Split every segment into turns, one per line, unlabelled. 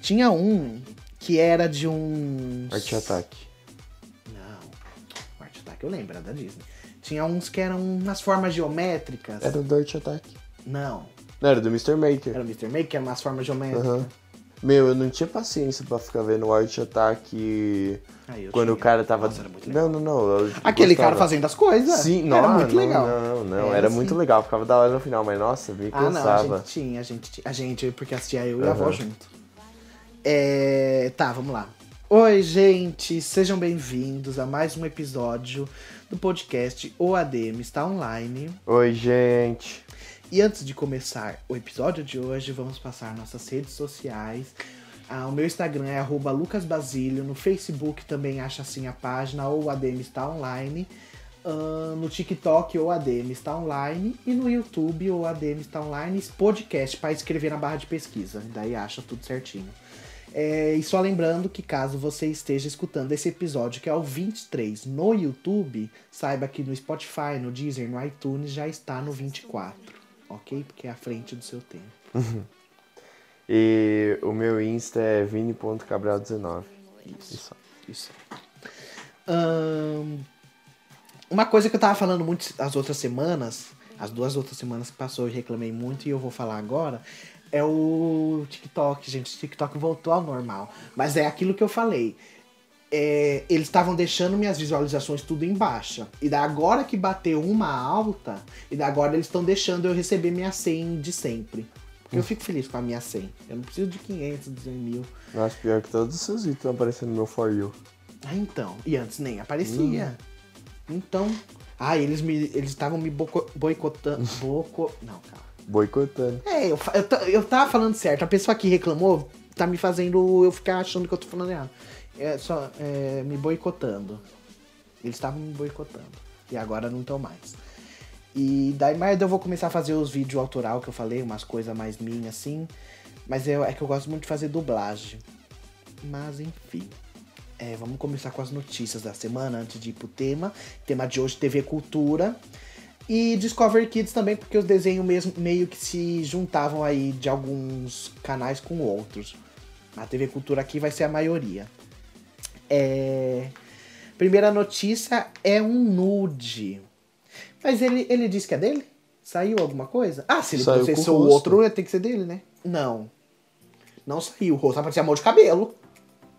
Tinha um que era de um.
Arte Attack.
Não. Art Attack eu lembro, era da Disney. Tinha uns que eram umas formas geométricas.
Era do Art Attack.
Não.
Não, era do Mr. Maker.
Era o Mr. Make, que era umas formas geométricas.
Aham. Meu, eu não tinha paciência pra ficar vendo o Art Attack
Aí eu
quando
tinha.
o cara tava.
Nossa, era
não, não, não.
Aquele
gostava.
cara fazendo as coisas.
Sim, não,
era muito
não,
legal.
Não, não,
Era
era
assim.
muito legal. Ficava da hora no final, mas nossa, me
Ah, não, a
cansava.
gente tinha, a gente tinha. A gente, porque assistia eu e a avó junto. É. Tá, vamos lá. Oi, gente, sejam bem-vindos a mais um episódio do podcast O ADM está online.
Oi, gente.
E antes de começar o episódio de hoje, vamos passar nossas redes sociais. Ah, o meu Instagram é lucasbasilio, no Facebook também acha assim a página, ou o ADM está online. Ah, no TikTok, ou ADM está online. E no YouTube, ou ADM está online, podcast, para escrever na barra de pesquisa. Daí acha tudo certinho. É, e só lembrando que caso você esteja escutando esse episódio, que é o 23, no YouTube, saiba que no Spotify, no Deezer, no iTunes já está no 24, ok? Porque é à frente do seu tempo.
E o meu Insta é vini.cabral19.
Isso. Isso. Ahn, uma coisa que eu tava falando muito as outras semanas, as duas outras semanas que passou eu reclamei muito e eu vou falar agora, é o TikTok, gente. O TikTok voltou ao normal. Mas é aquilo que eu falei. É, eles estavam deixando minhas visualizações tudo em baixa. E da agora que bateu uma alta, e da agora eles estão deixando eu receber minha 100 de sempre. Porque eu fico feliz com a minha 100. Eu não preciso de 500, 200 mil.
Nossa, pior que todos os seus vídeos estão aparecendo no meu For You.
Ah, então. E antes nem aparecia. Então. Ah, eles me eles estavam me boicotando. Boco... Não, calma.
Boicotando.
É, eu, eu, eu tava falando certo. A pessoa que reclamou tá me fazendo eu ficar achando que eu tô falando errado. É só é, me boicotando. Eles estavam me boicotando. E agora não estão mais. E daí mais eu vou começar a fazer os vídeos autoral que eu falei, umas coisas mais minhas assim. Mas eu, é que eu gosto muito de fazer dublagem. Mas enfim. É, vamos começar com as notícias da semana antes de ir pro tema. Tema de hoje, TV Cultura. E Discovery Kids também, porque os desenhos mesmo, meio que se juntavam aí de alguns canais com outros. A TV Cultura aqui vai ser a maioria. É... Primeira notícia é um nude. Mas ele, ele disse que é dele? Saiu alguma coisa? Ah, se ele
Saiu
processou
o
outro, tem que ser dele, né? Não. Não saiu. O rosto aparecia amor de cabelo.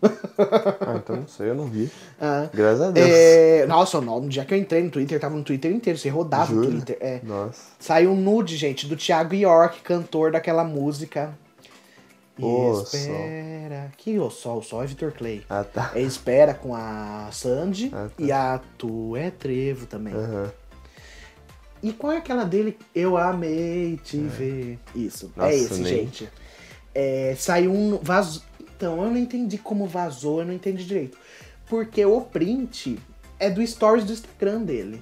Ah, então não sei, eu não vi.
Ah.
Graças a Deus.
É, Nossa, no dia que eu entrei no Twitter, tava no Twitter inteiro, você rodava o
Jura?
Twitter. É.
Nossa.
Saiu um nude, gente, do Thiago York, cantor daquela música.
Ô,
espera. Que o sol, o sol é Vitor Clay.
Ah, tá.
É Espera com a Sandy
Ah, tá.
e a Tu é Trevo também.
Aham.
E qual é aquela dele? Eu amei te ver. Isso,
Nossa,
é esse,
nem-
gente. É, saiu um. Vaz... Então, eu não entendi como vazou, eu não entendi direito. Porque o print é do stories do Instagram dele.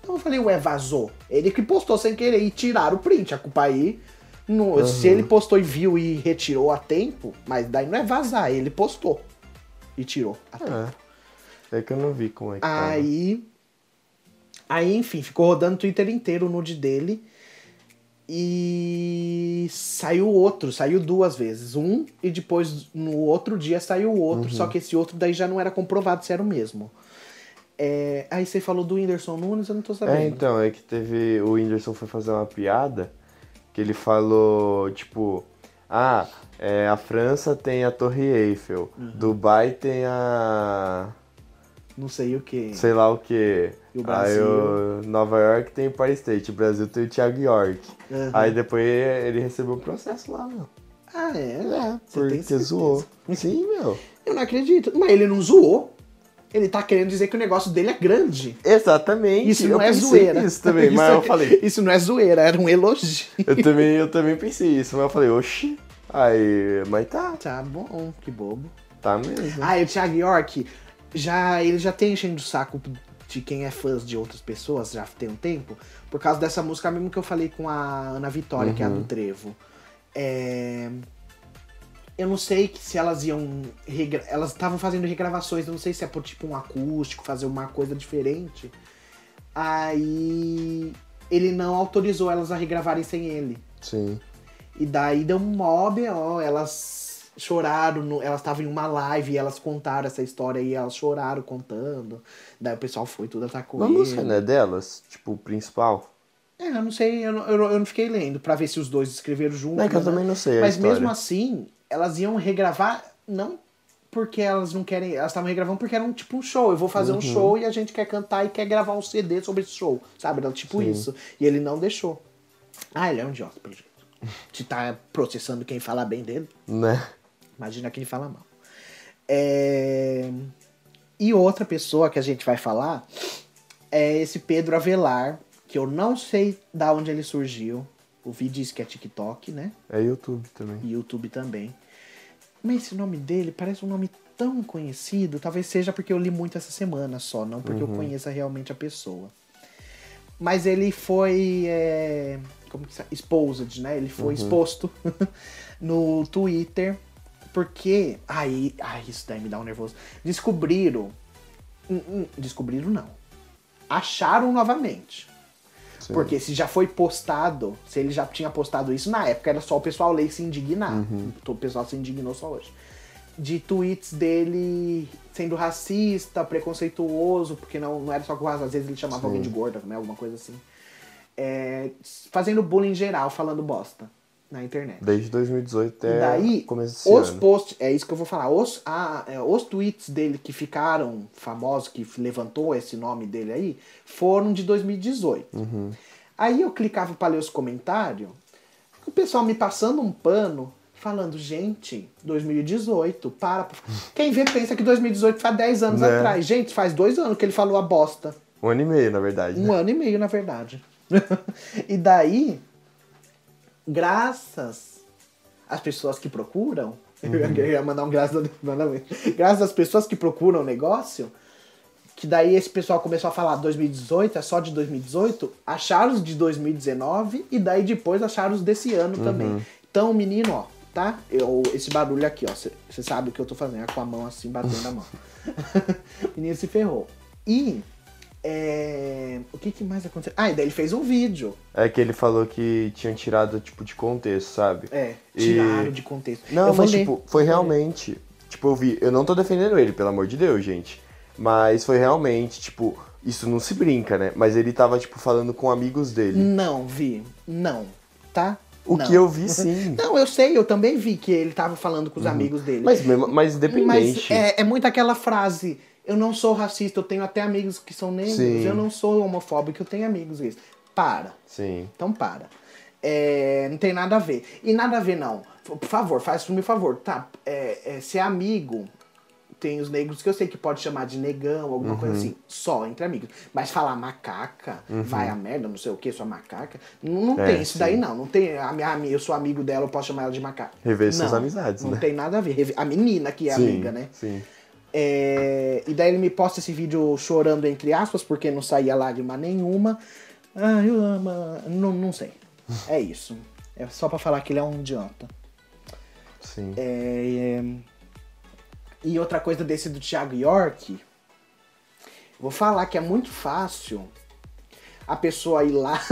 Então eu falei, ué, vazou. Ele que postou sem querer e tiraram o print. A culpa aí. no- Se ele postou e viu e retirou a tempo, mas daí não é vazar, ele postou. E tirou a tempo.
É. É que eu não vi como é que tava.
Aí. Aí, enfim, ficou rodando o Twitter inteiro o nude dele. E saiu outro, saiu duas vezes. Um, e depois no outro dia saiu o outro. Só que esse outro daí já não era comprovado se era o mesmo. É, aí você falou do Whindersson Nunes, eu não tô sabendo.
É, então, é que teve. O Whindersson foi fazer uma piada que ele falou, tipo, ah, é, a França tem a Torre Eiffel,
Uhum.
Dubai tem a.
Não sei o que.
sei lá o que.
E o
Aí
Brasil?
o Nova York tem o Empire State, o Brasil tem o Thiago York.
Uhum.
Aí depois ele recebeu o processo lá, meu.
Ah, é?
É,
Você
porque zoou. Sim, meu.
Eu não acredito. Mas ele não zoou. Ele tá querendo dizer que o negócio dele é grande.
Exatamente.
Isso
eu
não é zoeira.
Isso também,
Isso
mas
é-
eu falei.
Isso não é zoeira, era um elogio.
Eu também, eu também pensei isso, mas eu falei, oxi. Aí, mas tá,
Tá bom, que bobo.
tá mesmo.
Ah, e o Thiago York, já, ele já tem enchendo o saco de quem é fã de outras pessoas, já tem um tempo, por causa dessa música mesmo que eu falei com a Ana Vitória, que é a do Trevo. É, Eu não sei se elas iam. regra- Elas estavam fazendo regravações, eu não sei se é por tipo um acústico, fazer uma coisa diferente. Aí ele não autorizou elas a regravarem sem ele.
Sim.
E daí deu um mob, ó, elas choraram, no- elas estavam em uma live e elas contaram essa história e elas choraram contando. Daí o pessoal foi tudo atacou
Uma música não é delas? Tipo, o principal?
É, eu não sei, eu não, eu não- fiquei lendo pra ver se os dois escreveram juntos.
É que eu
né?
também não sei
Mas mesmo assim, elas iam regravar, não porque elas não querem. Elas estavam regravando porque era um tipo um show. Eu vou fazer
Uhum.
um show e a gente quer cantar e quer gravar um CD sobre esse show. Sabe? Era tipo
Sim.
isso. E ele não deixou. Ah, ele é um idiota, pelo jeito. Se tá processando quem fala bem dele,
Né?
Imagina quem fala mal. É... E outra pessoa que a gente vai falar é esse Pedro Avelar, que eu não sei da onde ele surgiu. O vídeo diz que é TikTok, né?
É YouTube também.
YouTube também. Mas esse nome dele parece um nome tão conhecido, talvez seja porque eu li muito essa semana só, não porque eu conheça realmente a pessoa. Mas ele foi. é, como que se chama? Exposed, né? Ele foi exposto no Twitter. Porque. Aí. Ai, isso daí me dá um nervoso. Descobriram. hum, hum, Descobriram não. Acharam novamente.
Sim.
Porque se já foi postado, se ele já tinha postado isso na época, era só o pessoal ler e se indignar.
Uhum.
O pessoal se indignou só hoje. De tweets dele sendo racista, preconceituoso, porque não, não era só com raça, às vezes ele chamava
Sim.
alguém de gorda, né? Alguma coisa assim. É, fazendo bullying em geral, falando bosta na internet.
Desde 2018 até
E daí,
começo desse
os
ano.
posts, é isso que eu vou falar, os, a- é, os tweets dele que ficaram famosos, que levantou esse nome dele aí, foram de 2018.
Uhum.
Aí eu clicava para ler os comentários, o pessoal me passando um pano, falando, gente, 2018, para. Quem vê pensa que 2018 faz 10 anos
Né?
atrás. Gente, faz dois anos que ele falou a bosta.
Um ano e meio, na verdade.
Um
né?
ano e meio, na verdade. e daí, graças às pessoas que procuram, eu ia mandar um graças, graças às pessoas que procuram o negócio, que daí esse pessoal começou a falar 2018, é só de 2018, acharam os de 2019 e daí depois acharam os desse ano também. Então, menino, ó, tá? Eu, esse barulho aqui, ó, você sabe o que eu tô fazendo, é com a mão assim, batendo a mão. o menino se ferrou. E é, o que, que mais aconteceu? Ah, e daí ele fez um vídeo.
É que ele falou que tinham tirado, tipo, de contexto, sabe?
É,
E-
tiraram de contexto.
Não,
Eu
mas tipo, foi realmente. Tipo, eu vi. Eu não tô defendendo ele, pelo amor de Deus, gente. Mas foi realmente, tipo, isso não se brinca, né? Mas ele tava, tipo, falando com amigos dele.
Não, vi. Não. Tá?
O
Não.
que eu vi sim.
Não, eu sei, eu também vi que ele tava falando com os amigos dele.
Mas, mas independente.
Mas é, é muito aquela frase. Eu não sou racista, eu tenho até amigos que são negros.
Sim.
Eu não sou homofóbico, eu tenho amigos gays. Para.
Sim.
Então para. É, não tem nada a ver. E nada a ver, não. Por favor, faz me favor. Tá, é, é, ser amigo, tem os negros que eu sei que pode chamar de negão, alguma coisa
Uhum.
assim, só entre amigos. Mas falar macaca, vai a merda, não sei o que, sua macaca, não, não
É,
tem isso daí
sim.
não. Não tem, a minha, ami- eu sou amigo dela, eu posso chamar ela de macaca.
Rever suas
Não,
amizades,
Não
né?
tem nada a ver. A menina que é
sim,
amiga, né?
Sim.
É, e daí ele me posta esse vídeo chorando, entre aspas, porque não saía lágrima nenhuma. Ah, eu amo. Não, não sei. É isso. É só pra falar que ele é um idiota.
Sim.
É, é, E outra coisa desse do Thiago York. Vou falar que é muito fácil a pessoa ir lá.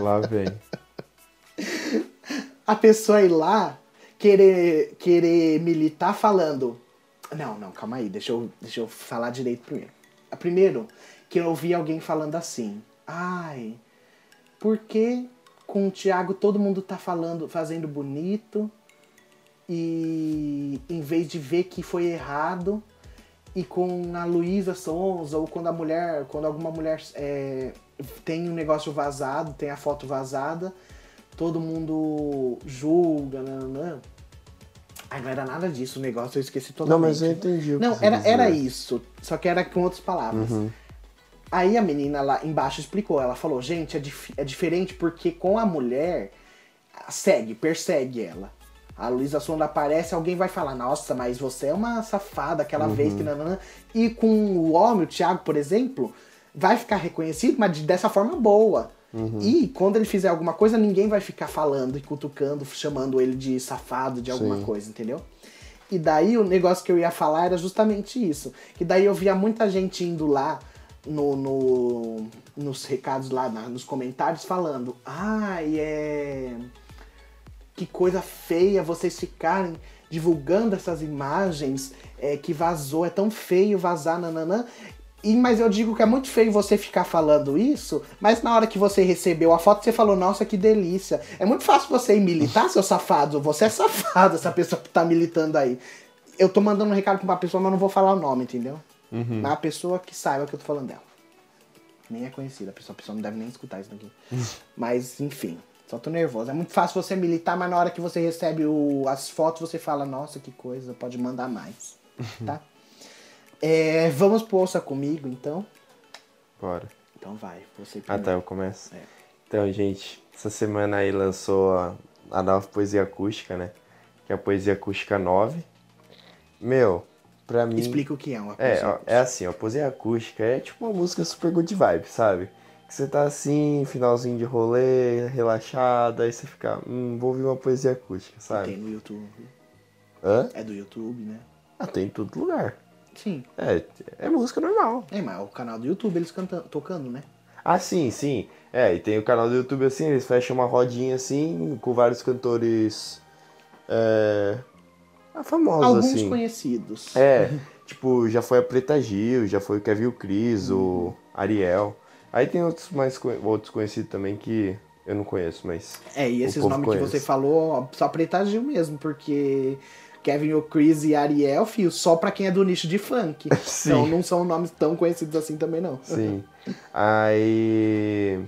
Lá vem.
a pessoa ir lá querer, querer militar falando. Não, não, calma aí, deixa eu, deixa eu falar direito primeiro. A Primeiro, que eu ouvi alguém falando assim. Ai, por que com o Thiago todo mundo tá falando, fazendo bonito e em vez de ver que foi errado e com a Luísa Sonza ou quando a mulher, quando alguma mulher é, tem um negócio vazado, tem a foto vazada, todo mundo julga, nananã. Ai, não era nada disso o negócio, eu esqueci
Não,
totalmente.
mas eu entendi o que
Não,
você
era, era isso, só que era com outras palavras.
Uhum.
Aí a menina lá embaixo explicou, ela falou, gente, é, dif- é diferente porque com a mulher, segue, persegue ela. A Luísa Sonda aparece, alguém vai falar, nossa, mas você é uma safada aquela
Uhum.
vez que nananã. E com o homem, o Thiago, por exemplo, vai ficar reconhecido, mas de- dessa forma boa.
Uhum.
E quando ele fizer alguma coisa, ninguém vai ficar falando e cutucando, chamando ele de safado de alguma
Sim.
coisa, entendeu? E daí o negócio que eu ia falar era justamente isso. Que daí eu via muita gente indo lá no, no- nos recados lá, na- nos comentários, falando, ai, é. O que coisa feia vocês ficarem divulgando essas imagens é, que vazou, é tão feio vazar, nananã. E, mas eu digo que é muito feio você ficar falando isso, mas na hora que você recebeu a foto, você falou, nossa, que delícia. É muito fácil você ir militar, seu safado. Você é safado, essa pessoa que tá militando aí. Eu tô mandando um recado pra uma pessoa, mas não vou falar o nome, entendeu?
Uhum.
Mas a pessoa que saiba que eu tô falando dela. Nem é conhecida, a pessoa, a pessoa não deve nem escutar isso daqui. mas, enfim, só tô nervoso. É muito fácil você militar, mas na hora que você recebe o- as fotos, você fala, nossa, que coisa, pode mandar mais. Tá? É, vamos pro Ouça Comigo, então?
Bora.
Então vai, você
Ah,
primeiro.
tá, eu começo.
É.
Então, gente, essa semana aí lançou a, a nova poesia acústica, né? Que é a poesia acústica 9. Meu, pra mim.
Explica o que é uma
É,
poesia
ó, é assim, ó, poesia acústica é tipo uma música super good vibe, sabe? Que você tá assim, finalzinho de rolê, relaxado, aí você fica, hum, vou ouvir uma poesia acústica,
Tem
sabe?
no YouTube.
Hã?
É do YouTube, né?
Ah, tem em todo lugar.
Sim.
É, é música normal.
É, mas é o canal do YouTube eles cantando, tocando, né?
Ah, sim, sim. É, e tem o canal do YouTube assim, eles fecham uma rodinha assim, com vários cantores. É. ah, famosos,
Alguns
assim.
conhecidos.
É, tipo, já foi a Preta Gil, já foi o Kevin Cris, o Ariel. Aí tem outros mais outros conhecidos também que eu não conheço, mas.
É, e
o
esses
povo
nomes que
conhece.
você falou, ó, só Preta Gil mesmo, porque Kevin O'Chris e Ariel, fio, só pra quem é do nicho de funk.
Sim.
Então não são nomes tão conhecidos assim também, não.
Sim. Aí.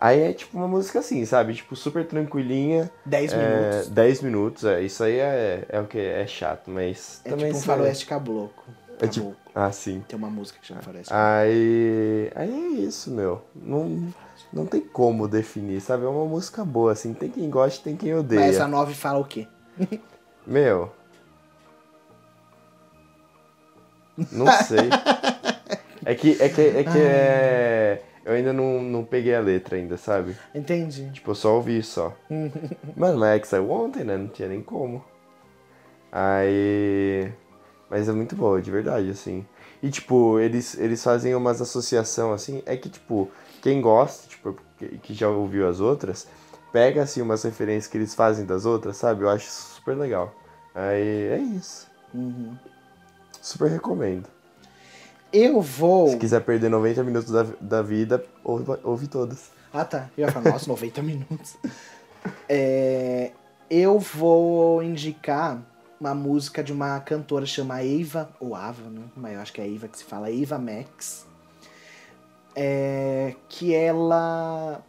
Aí é tipo uma música assim, sabe? Tipo, super tranquilinha.
10
É,
minutos.
10 minutos, é. Isso aí é, é o que? É chato, mas.
É
também
tipo um
isso
faroeste caboclo.
É tipo. Ah, sim.
Tem uma música que chama faroeste
Aí. Aí é isso, meu. Não, não tem como definir, sabe? É uma música boa, assim. Tem quem gosta tem quem odeia.
Mas essa 9 fala o quê?
Meu. Não sei. É que é que, é, que é... Eu ainda não, não peguei a letra ainda, sabe?
Entendi.
Tipo, eu só ouvi só. Mano, mas é que saiu ontem, né? Não tinha nem como. Aí. Mas é muito boa, de verdade, assim. E, tipo, eles, eles fazem umas associação assim. É que, tipo, quem gosta, tipo, que, que já ouviu as outras, pega, assim, umas referências que eles fazem das outras, sabe? Eu acho super legal. Aí é isso.
Uhum.
Super recomendo.
Eu vou.
Se quiser perder 90 minutos da, da vida, ouve, ouve todas.
Ah, tá. Eu ia falar, nossa, 90 minutos. É, eu vou indicar uma música de uma cantora chamada Eva, ou Ava, né? Mas eu acho que é Eva que se fala, Eva Max. É, que ela.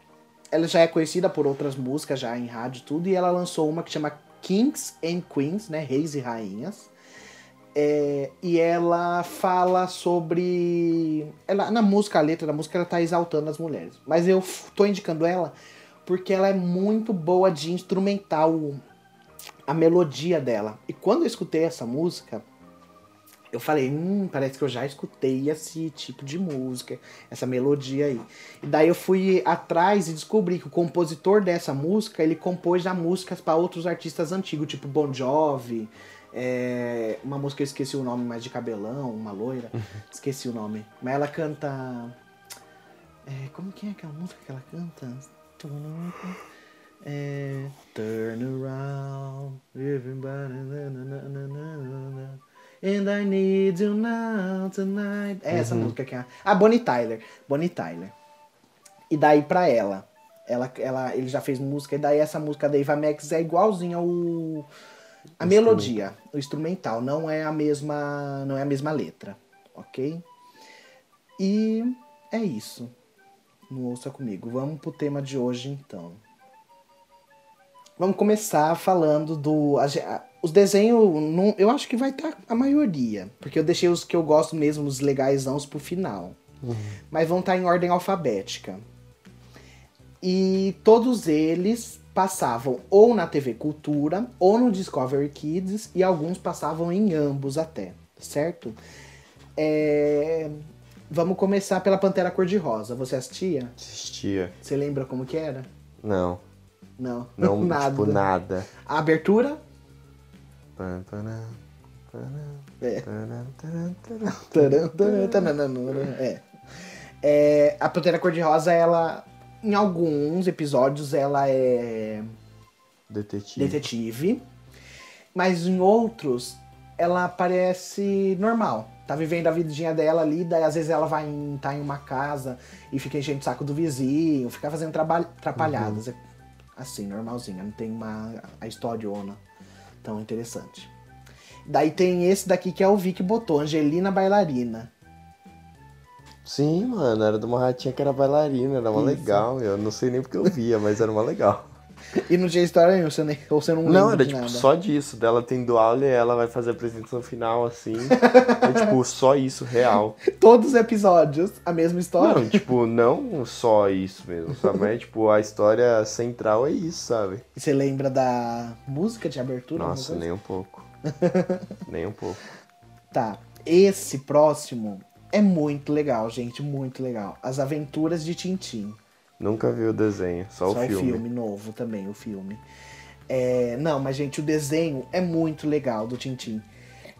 Ela já é conhecida por outras músicas, já em rádio tudo, e ela lançou uma que chama Kings and Queens, né? Reis e Rainhas. É, e ela fala sobre. Ela, na música, a letra da música, ela tá exaltando as mulheres. Mas eu tô indicando ela porque ela é muito boa de instrumental, a melodia dela. E quando eu escutei essa música, eu falei, hum, parece que eu já escutei esse tipo de música, essa melodia aí. E daí eu fui atrás e descobri que o compositor dessa música, ele compôs já músicas para outros artistas antigos, tipo Bon Jovi, é, uma música que eu esqueci o nome, mas de cabelão, uma loira, esqueci o nome. Mas ela canta... é, como que é aquela música que ela canta? É, Turn around, everybody, na, na, na. And I need you now tonight. É essa música que é. Ah, Bonnie Tyler. Bonnie Tyler. E daí pra ela. Ela, ela, ele já fez música, e daí essa música da Eva Max é igualzinha ao. A melodia, o instrumental, não é a mesma. Não é a mesma letra. Ok? E é isso. Não ouça comigo. Vamos pro tema de hoje então. Vamos começar falando do. a a- os desenhos, não, eu acho que vai estar a maioria. Porque eu deixei os que eu gosto mesmo, os legaisãos, pro final. Mas vão estar em ordem alfabética. E todos eles passavam ou na TV Cultura ou no Discovery Kids e alguns passavam em ambos até, certo? É, Vamos começar pela Pantera Cor-de-Rosa. Você assistia?
Assistia.
Você lembra como que era?
Não.
Não.
Não,
nada.
tipo, nada.
A abertura? É. É. A Pantera Cor-de-Rosa, ela. Em alguns episódios, ela é.
Detetive.
detetive. Mas em outros, ela parece normal. Tá vivendo a vidinha dela ali, daí às vezes ela vai em, tá em uma casa e fica enchendo o saco do vizinho, fica fazendo atrapalhadas. É Assim, normalzinha, não tem uma a historiona tão interessante. Daí tem esse daqui que é o Vic botou, Angelina Bailarina.
Sim, mano, era de uma ratinha que era bailarina, era uma
Isso.
legal. Eu não sei nem porque eu via, mas era uma legal.
E não tinha história nenhuma, você nem, ou você não lembra
Não, era tipo
nada.
só disso, dela tendo aula e ela vai fazer a apresentação final assim. é tipo só isso, real.
Todos os episódios, a mesma história.
Não, tipo, não só isso mesmo, sabe? Mas tipo, a história central é isso, sabe?
E Você lembra da música de abertura?
Nossa, nem um pouco. nem um pouco.
Tá. Esse próximo é muito legal, gente. Muito legal. As Aventuras de Tintim.
Nunca vi o desenho, só, o filme.
novo também, o filme. É, não, mas, gente, o desenho é muito legal do Tintim.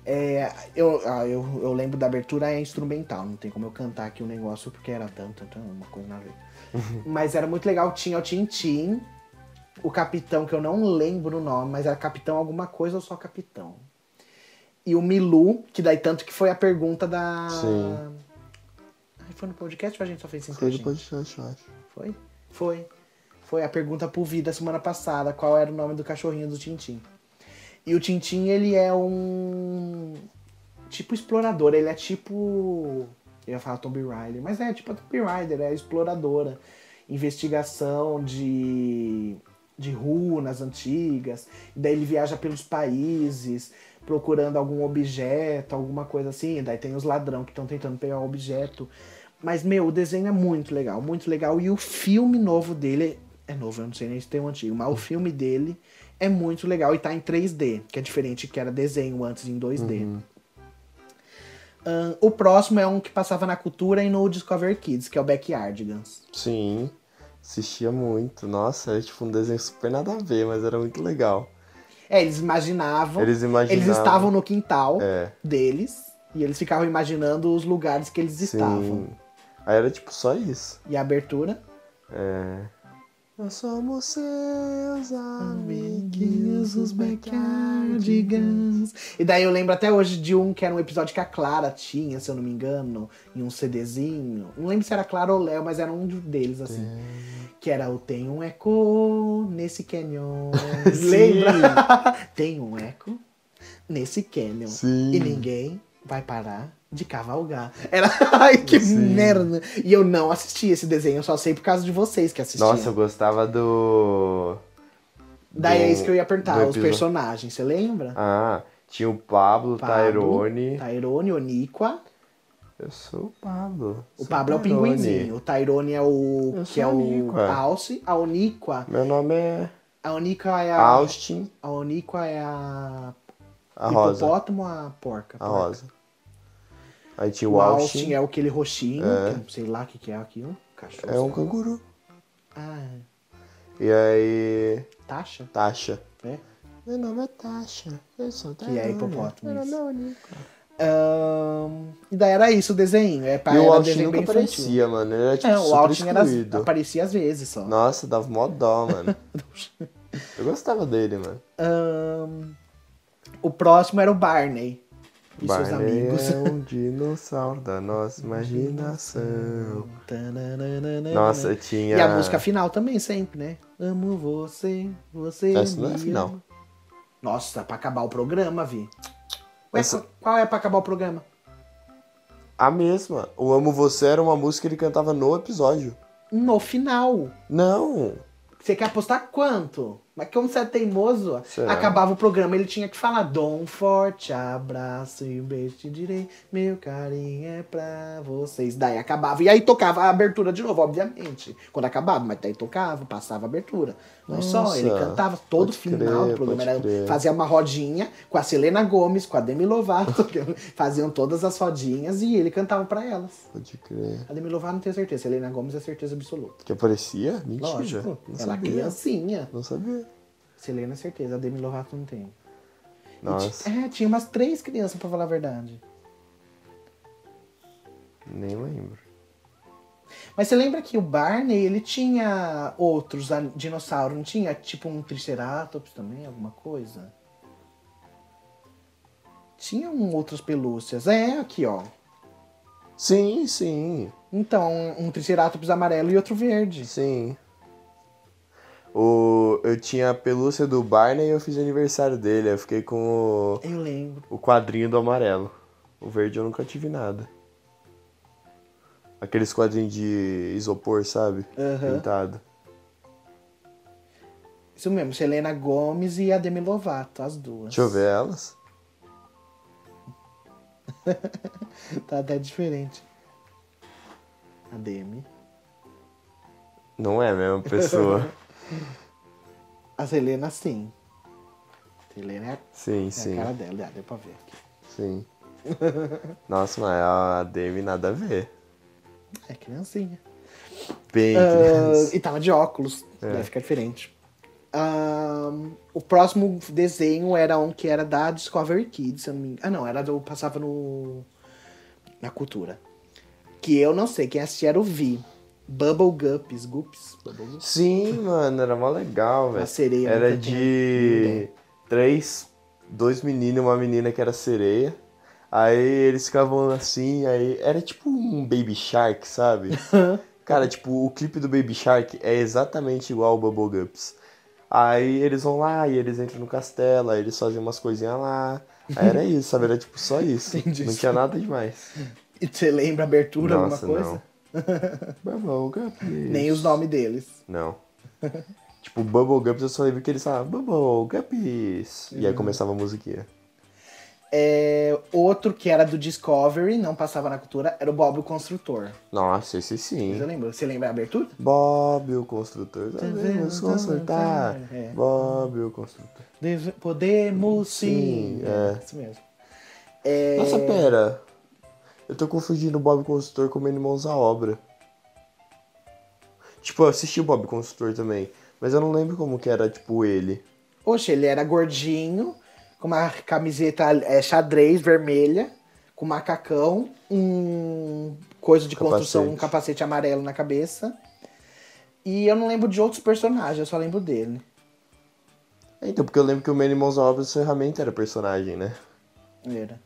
É, eu, ah, eu, eu lembro da abertura é instrumental, não tem como eu cantar aqui o negócio porque era tanto, tanto uma coisa na ver. mas era muito legal, tinha o Tintim, o capitão, que eu não lembro o nome, mas era capitão alguma coisa ou só capitão. E o Milu, que daí tanto que foi a pergunta da.
Sim.
Ai, foi no podcast ou a gente só fez sem
Foi do podcast, eu acho.
Foi? Foi. Foi a pergunta pro Vida semana passada, qual era o nome do cachorrinho do Tintim. E o Tintim, ele é um tipo explorador, ele é tipo eu ia falar Tomb Raider, mas é tipo a Tomb Raider, é exploradora. Investigação de de runas antigas, daí ele viaja pelos países procurando algum objeto, alguma coisa assim, daí tem os ladrão que estão tentando pegar o objeto. Mas, meu, o desenho é muito legal, muito legal. E o filme novo dele é novo, eu não sei nem se tem um antigo, mas o filme dele é muito legal e tá em 3D, que é diferente que era desenho antes em 2D. Ahn, o próximo é um que passava na cultura e no Discover Kids, que é o Backyardigans.
Sim, assistia muito. Nossa, era tipo um desenho super nada a ver, mas era muito legal.
É, eles imaginavam.
Eles imaginavam.
Eles estavam no quintal
É.
deles e eles ficavam imaginando os lugares que eles estavam.
Aí era tipo só isso.
E a abertura?
É. Nós somos seus
Amiguinhos, os Backyardigans. E daí eu lembro até hoje de um que era um episódio que a Clara tinha, se eu não me engano, em um CDzinho. Não lembro se era Clara ou Léo, mas era um deles, assim. Que era o Tem um eco nesse canyon. Lembra? Tem um eco nesse canyon.
Sim.
E ninguém vai parar de cavalgar. Era. Ai, que
Sim.
merda. E eu não assisti esse desenho, eu só sei por causa de vocês que assistiam.
Nossa, eu gostava do.
Daí é
do-
isso que eu ia perguntar,
do
os personagens, você lembra?
Ah, tinha o Pablo,
Pablo,
Tyrone.
Tyrone, Oniqua.
Eu sou o Pablo.
O Pablo é o pinguinzinho. O Tyrone é o.
Eu
que é o. Alce. A Oniqua.
Meu nome é
A Oniqua é a.
Austin,
A Oniqua é a.
a Rosa.
Hipopótamo a porca?
A
Porca.
Rosa. Aí tinha
O
o
Austin
Austin.
é aquele roxinho,
É.
que sei lá o que, que é aquilo. Cachorro.
É um canguru.
Ah,
E aí.
Tasha?
Tasha.
É.
Meu nome é Tasha. Eu sou
Que é hipopótamo,
Meu nome é Onico.
E daí era isso o desenho. É,
E o
desenho
nunca
infantil.
aparecia, mano. Ele era tipo
É, o Austin era, aparecia às vezes só.
Nossa, dava mó dó, mano. Eu gostava dele, mano.
Ahn, o próximo era o Barney e seus
Barney
amigos.
é um dinossauro da nossa imaginação. Nossa, tinha...
E a música final também, sempre, né? Amo você, você.
Essa não é final.
Nossa, pra acabar o programa, Vi. Ué,
Essa-
qual é pra acabar o programa?
A mesma. O Amo Você era uma música que ele cantava no episódio.
No final.
Não.
Você quer apostar quanto? Mas como você é teimoso,
Será?
acabava o programa, ele tinha que falar: Dom um forte abraço e um beijo te direi, meu carinho é pra vocês. Daí acabava, e aí tocava a abertura de novo, obviamente. Quando acabava, mas daí tocava, passava a abertura. Não só, ele cantava todo final
crer,
do programa. Era, fazia uma rodinha com a Selena Gomes, com a Demi Lovato, faziam todas as rodinhas e ele cantava pra elas.
Pode crer.
A Demi Lovato não tenho certeza, a Selena Gomes é certeza absoluta.
Que aparecia? Mentira.
Lógico,
Não
ela
sabia.
criancinha.
Não sabia.
Selena é certeza, a Demi Lovato não tem.
Nossa,
É, tinha umas três crianças, pra falar a verdade.
nem lembro.
Mas você lembra que o Barney, ele tinha outros dinossauros, não tinha? Tipo um Triceratops também, alguma coisa? Tinha um outras pelúcias. É, aqui, ó.
Sim, sim,
Então, um Triceratops amarelo e outro verde.
sim. O, eu tinha a pelúcia do Barney e eu fiz aniversário dele. Eu fiquei com
Eu lembro.
o, o quadrinho do amarelo. O verde eu nunca tive nada. Aqueles quadrinhos de isopor, sabe?
Aham.
Pintado.
Isso mesmo, Selena Gomes e a Demi Lovato, as duas.
Deixa eu ver elas.
Tá até diferente. A Demi.
Não é a mesma pessoa.
A Selena, sim. Selena é a,
sim,
é
sim,
a cara dela, deu pra ver aqui.
sim. Nossa, mas a Demi nada a ver.
É criancinha.
Bem criança.
e tava de óculos,
É.
vai ficar diferente. Ah, o próximo desenho era um que era da Discovery Kids, se eu não me engano. Ah, não, era do. Passava no. Na cultura. Que eu não sei, quem assistia era o Vi. Bubble Bubble Guppies.
Sim, mano, era mó legal, velho.
Sereia
Era de três, dois meninos e uma menina que era sereia. Aí eles ficavam assim, aí era tipo um Baby Shark, sabe? Cara, tipo, o clipe do Baby Shark é exatamente igual ao Bubble Gups. Aí eles vão lá e eles entram no castelo, aí eles fazem umas coisinhas lá. Aí era isso, sabe? Era tipo só isso.
Entendi.
Não tinha nada demais.
E você lembra a abertura,
Nossa,
alguma coisa?
não. Bubble Gups.
Nem os nomes deles.
Não. tipo, Bubble Gups eu só lembro que eles falavam Bubble Gups. E aí começava a musiquinha.
É, outro que era do Discovery, não passava na cultura, era o Bob o Construtor.
Nossa, esse
Você
sim.
lembra? Você lembra a abertura?
Bob o construtor. Devemos consertar.
É.
Bob o construtor.
Deve- Podemos sim.
Sim, é.
Isso mesmo. É,
Nossa, pera. Eu tô confundindo o Bob Construtor com o Mãos à Obra. Tipo, eu assisti o Bob Construtor também. Mas eu não lembro como que era, tipo, ele.
Oxe, ele era gordinho, com uma camiseta é, xadrez vermelha, com macacão, um coisa de construção, um
Capacete.
capacete amarelo na cabeça. E eu não lembro de outros personagens, eu só lembro dele.
É, Então, porque eu lembro que o Obra, sua ferramenta era personagem, né?
Era.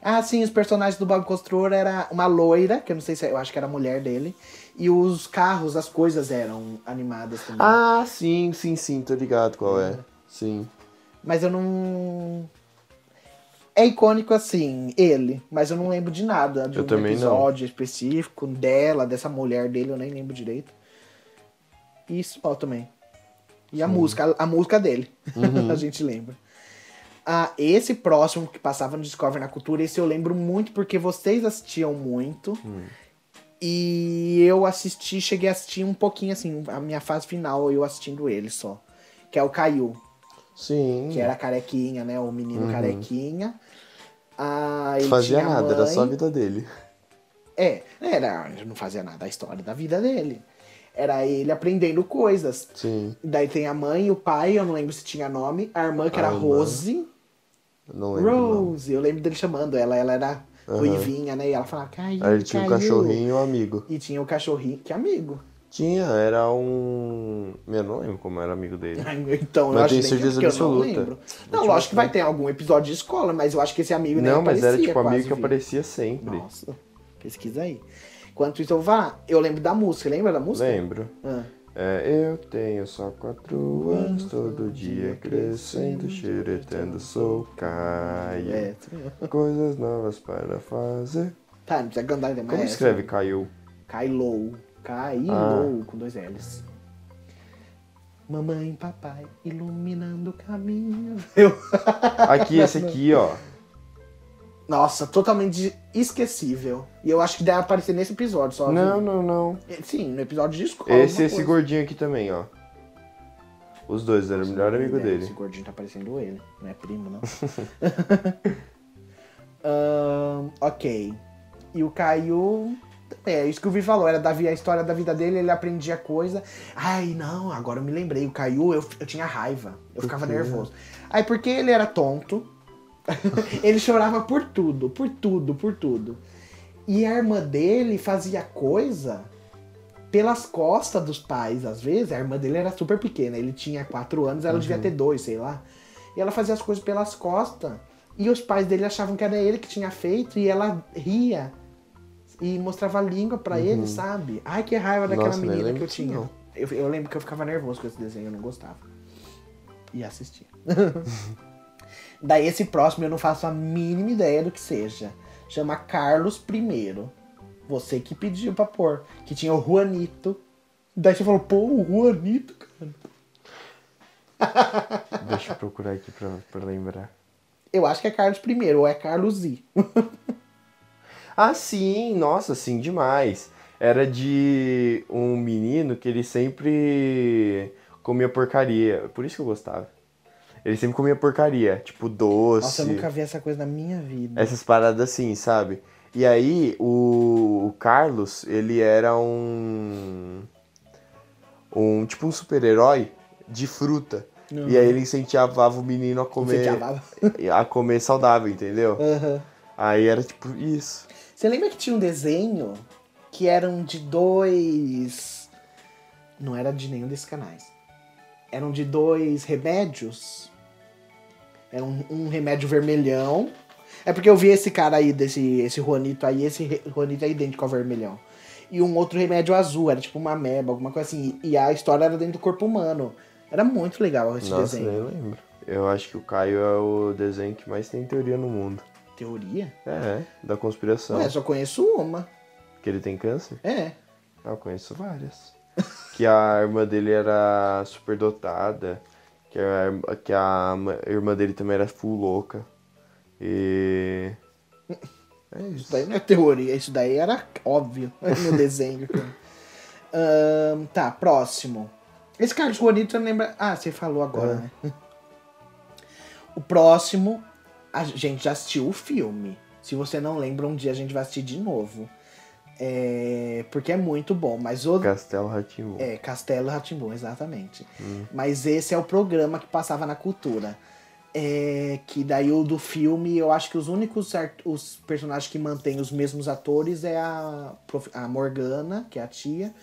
Ah, sim, os personagens do Bob Construtor era uma loira, que eu não sei se é, eu acho que era a mulher dele, e os carros, as coisas eram animadas também.
Ah, sim, sim, sim, tô ligado qual é. Sim.
Mas eu não. É icônico assim, ele, mas eu não lembro de nada. De
Eu
um
também não.
episódio específico dela, dessa mulher dele, eu nem lembro direito. E isso ó, também. E a música, a, a música dele,
Uhum.
a gente lembra. Ah, esse próximo que passava no Discovery na Cultura, esse eu lembro muito porque vocês assistiam muito.
Hum.
E eu assisti, cheguei a assistir um pouquinho assim, a minha fase final, eu assistindo ele só. Que é o Caiu.
Sim.
Que era carequinha, né? O menino carequinha. Ah,
Não fazia nada, era
mãe.
só a vida dele.
É, era, não fazia nada, a história da vida dele. Era ele aprendendo coisas.
Sim.
Daí tem a mãe e o pai, eu não lembro se tinha nome. A irmã, que era. Rose.
Não lembro. não.
Rose, eu lembro dele chamando ela. Ela era
Aham.
ruivinha, né? E ela falava, caiu,
Aí ele tinha um
caiu."
cachorrinho e um amigo.
E tinha o cachorrinho, que é amigo.
Tinha, era um. Eu não lembro como era amigo dele.
Então, eu
Mas
acho
tenho
que
certeza
porque eu não
absoluta.
lembro. Não, lógico que vai ter algum episódio de escola, mas eu acho que esse amigo nem
Não, mas era tipo amigo que aparecia sempre.
Nossa, pesquisa aí. Enquanto isso eu vá, eu lembro da música, lembra da música?
Lembro.
Ah.
É, eu tenho só quatro anos, todo dia crescendo, xeretando, sou Caio.
É.
Coisas novas para fazer.
Tá, não precisa cantar demais.
Como escreve Caio?
Kylo. Kylo,
Ah.
com dois L's. Mamãe e papai iluminando o caminho. Eu...
Aqui, esse aqui, ó.
Nossa, totalmente esquecível. E eu acho que deve aparecer nesse episódio só.
Não, não, não.
Sim, no episódio de escola.
Esse
alguma
esse
coisa.
gordinho aqui também, ó. Os dois, era o melhor amigo
É,
dele.
Esse gordinho tá parecendo ele. Não é primo, não. Ahn, ok. E o Caio. É, isso que o Vi falou, era da, a história da vida dele, ele aprendia coisa. Ai, não, agora eu me lembrei. O Caio, eu, eu tinha raiva. Eu ficava nervoso. Aí, porque ele era tonto, ele chorava por tudo, por tudo, por tudo. E a irmã dele fazia coisa pelas costas dos pais, às vezes. A irmã dele era super pequena, ele tinha 4 anos, ela devia ter dois, sei lá. E ela fazia as coisas pelas costas. E os pais dele achavam que era ele que tinha feito e ela ria e mostrava a língua pra ele, sabe? Ai, que raiva daquela
Nossa, nem
menina que eu tinha. Eu, eu lembro que eu ficava nervoso com esse desenho, eu não gostava. E assistia. Daí esse próximo eu não faço a mínima ideia do que seja. Chama Carlos I. Você que pediu pra pôr. Que tinha o Juanito. Daí você falou, pô, o Juanito, cara.
Deixa eu procurar aqui pra, pra lembrar.
Eu acho que é Carlos I, ou é Carlos I.
Ah, sim, nossa, sim, demais. Era de um menino que ele sempre comia porcaria. Por isso que eu gostava. Ele sempre comia porcaria, tipo doce.
Nossa, eu nunca vi essa coisa na minha vida.
Essas paradas assim, sabe? E aí, o, o Carlos, ele era um. Um tipo um super-herói de fruta.
Uhum.
E aí ele incentivava o menino a comer. A comer saudável, entendeu?
Aham.
Aí era tipo isso.
Você lembra que tinha um desenho que eram de dois. Não era de nenhum desses canais. Eram de dois remédios. Era um, um remédio vermelhão. É porque eu vi esse cara aí, desse esse Juanito aí, esse Juanito é idêntico ao vermelhão. E um outro remédio azul, era tipo uma ameba, alguma coisa assim. E a história era dentro do corpo humano. Era muito legal esse
Nossa,
desenho.
nem lembro. Eu acho que o Caio é o desenho que mais tem teoria no mundo.
Teoria?
É, da conspiração.
Ué, só conheço uma.
Que ele tem câncer?
É.
Ah, Eu conheço várias. que a irmã dele era super dotada. Que a, que a irmã dele também era full louca. E. É
Isso
isso.
daí não é teoria, isso daí era óbvio no desenho. Ahn, tá, próximo. Esse Carlos Juanito, eu lembro. Ah, você falou agora, né? O próximo, a gente já assistiu o filme. Se você não lembra, um dia a gente vai assistir de novo. É, porque é muito bom, mas o.
Castelo Ratimbu.
É, Castelo Ratimbun, exatamente. Mas esse é o programa que passava na cultura. É, que daí o do filme, eu acho que os únicos os personagens que mantêm os mesmos atores é a, a Morgana, que é a tia,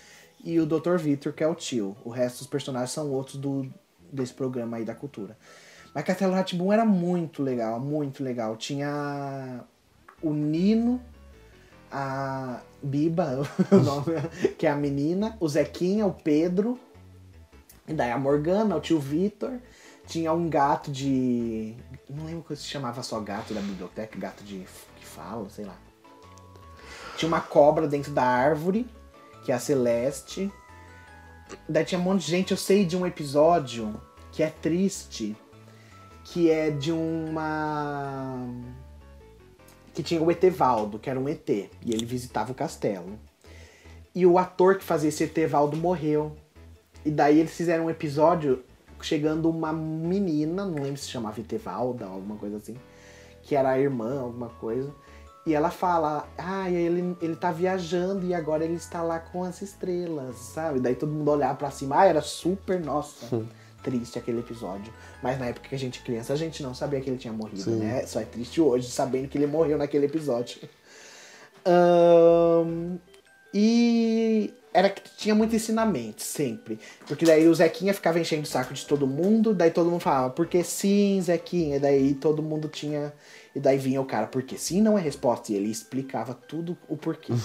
e o Dr. Victor, que é o tio. O resto dos personagens são outros do, desse programa aí da cultura. Mas Castelo Ratimbun era muito legal, muito legal. Tinha o Nino, a Biba, o nome, que é a menina, o Zequinha, o Pedro, e daí a Morgana, o tio Vitor, tinha um gato de. Não lembro como se chamava só gato da biblioteca, gato de que fala, sei lá. Tinha uma cobra dentro da árvore, que é a Celeste. Daí tinha um monte de gente, eu sei de um episódio que é triste, que é de uma que tinha o Etevaldo, que era um ET, e ele visitava o castelo. E o ator que fazia esse Etevaldo morreu. E daí eles fizeram um episódio chegando uma menina, não lembro se chamava Etevalda ou alguma coisa assim, que era a irmã, alguma coisa. E ela fala, ah, ele, ele tá viajando e agora ele está lá com as estrelas, sabe? Daí todo mundo olhava pra cima, ah, era super, nossa, triste aquele episódio. Mas na época que a gente criança, a gente não sabia que ele tinha morrido,
Sim.
né? Só é triste hoje, sabendo que ele morreu naquele episódio. Ahn, e era que tinha muito ensinamento, sempre. Porque daí o Zequinha ficava enchendo o saco de todo mundo, daí todo mundo falava, porque sim, Zequinha, e daí todo mundo tinha. E daí vinha o cara, porque sim não é resposta, e ele explicava tudo o porquê.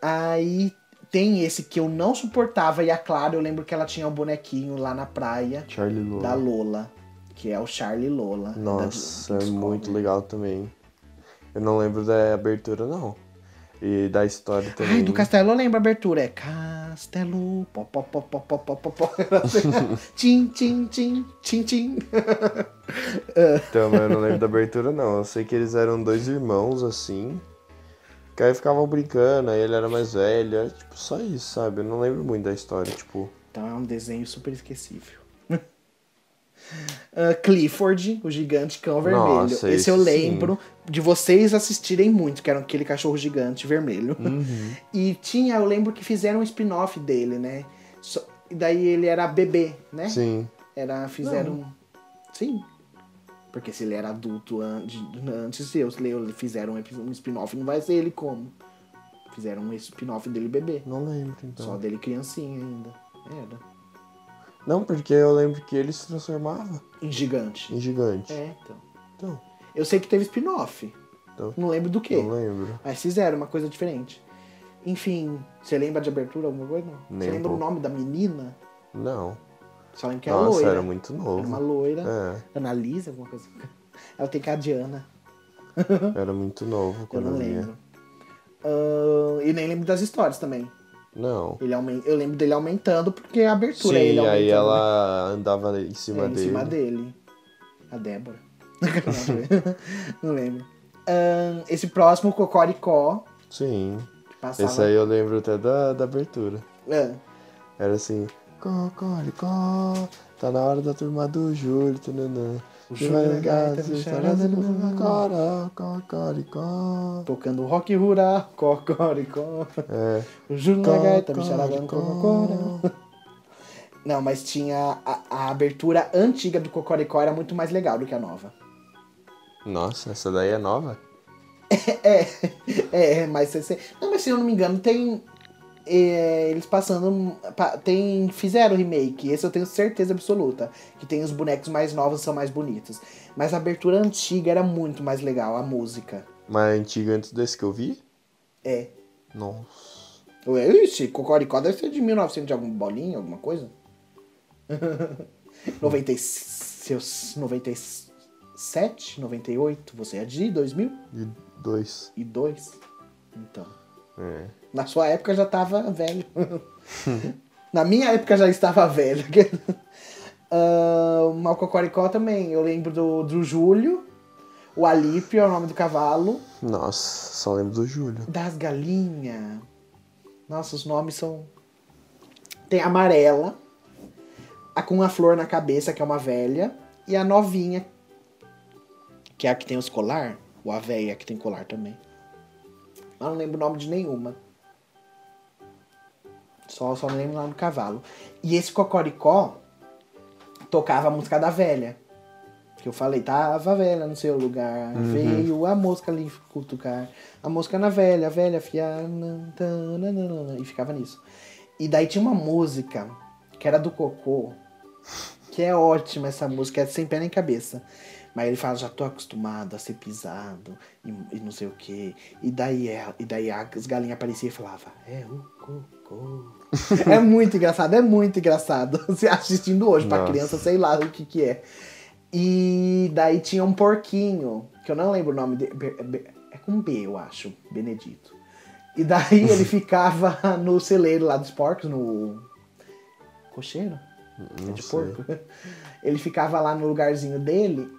Aí tem esse que eu não suportava, e a Clara, eu lembro que ela tinha um bonequinho lá na praia
Charlie Lola.
da Lola, que é o Charlie Lola.
Nossa, é muito legal também. Eu não lembro da abertura, não. E da história também.
Ai, do Castelo eu lembro a abertura. É Castelo. Pó, pó, pó, pó, pó, pó, pó, pó. Tchim, tchim, tchim, tchim, tchim.
Então, eu não lembro da abertura, não. Eu sei que eles eram dois irmãos, assim. Que aí ficavam brincando, aí ele era mais velho. Era, tipo, só isso, sabe? Eu não lembro muito da história, tipo...
Então é um desenho super esquecível. Ah, Clifford, o gigante cão vermelho.
Nossa,
esse eu lembro de vocês assistirem muito, que era aquele cachorro gigante vermelho. E tinha, eu lembro que fizeram um spin-off dele, né? Só- e daí ele era bebê, né?
Sim.
Era, fizeram. Sim. Porque se ele era adulto antes, eu, eu fizeram um spin-off, não vai ser ele como? Fizeram um spin-off dele bebê.
Não lembro, então.
Só dele criancinha ainda. Era.
Não, porque eu lembro que ele se transformava
Em gigante.
em gigante.
É, então.
Então,
Eu sei que teve spin-off.
Então.
Não lembro do que.
não lembro.
Mas fizeram uma coisa diferente. Enfim, você lembra de abertura alguma coisa? Não?
Nem
você lembra o nome da menina?
Não.
Só lembro que era
Nossa,
loira.
era muito novo.
Era uma loira.
É,
Analisa, alguma coisa. Ela tem cara de Ana.
era muito novo
Eu
quando
não
eu,
lembro. Ah, e nem lembro das histórias também.
Não.
Ele aumen... Eu lembro dele aumentando porque a abertura
Sim,
é ele aumentando.
aí
né?
ela andava em cima
É, em
dele.
cima dele. A Débora. não lembro. Ah, esse próximo, Cocoricó,
Sim.
que passava...
Esse aí eu lembro até da, da abertura.
Ah,
Era assim. Cocoricó, tá na hora da turma do Júlio. Tananã.
O Júlio
vai
na gaita,
se
no
charada agora, Cocoricó.
tocando rock rural, Cocoricó.
É.
O Júlio na gaita, me charadando
Cocoricó.
Cocoricó. Não, mas tinha a, a abertura antiga do Cocoricó era muito mais legal do que a nova.
Nossa, essa daí é nova?
É, é, mas você. Não, mas se eu não me engano, tem. É, eles passando. pa- Tem. Fizeram remake, esse eu tenho certeza absoluta. Que tem os bonecos mais novos são mais bonitos. Mas a abertura antiga era muito mais legal, a música.
Mas antiga antes desse que eu vi?
É.
Nossa.
Ué, Ixi, Cocoricó deve ser de 1900 de algum bolinho, alguma coisa? 90, e- seus 97, 98, você é de 2002?
E dois.
Então.
É.
Na sua época já tava velho. Na minha época já estava velho. uh, o Cocoricó também. Eu lembro do, do Júlio. O Alípio é o nome do cavalo.
Nossa, só lembro do Júlio.
Das galinhas. Nossa, os nomes são. Tem a amarela. A com a flor na cabeça, que é uma velha. E a novinha. Que é a que tem os colar. Ou a velha que tem colar também. Eu não lembro o nome de nenhuma. Só, só não lembro o nome do cavalo. E esse Cocoricó tocava a música da velha. Que eu falei, tava velha no seu lugar. Veio a mosca ali cutucar. A mosca na velha, a velha fiar. E ficava nisso. E daí tinha uma música que era do Cocô. Que é ótima essa música, é sem pé nem cabeça. Mas ele fala, já tô acostumado a ser pisado e, e não sei o quê. E daí, é, e daí as galinhas apareciam e falavam, é o cocô. é muito engraçado, é muito engraçado. Você assistindo hoje, pra
Nossa.
criança, sei lá o que que é. E daí tinha um porquinho, que eu não lembro o nome dele. É com B, eu acho, Benedito. E daí ele ficava no celeiro lá dos porcos, no. Cocheiro? É
Não
de
sei.
porco? Ele ficava lá no lugarzinho dele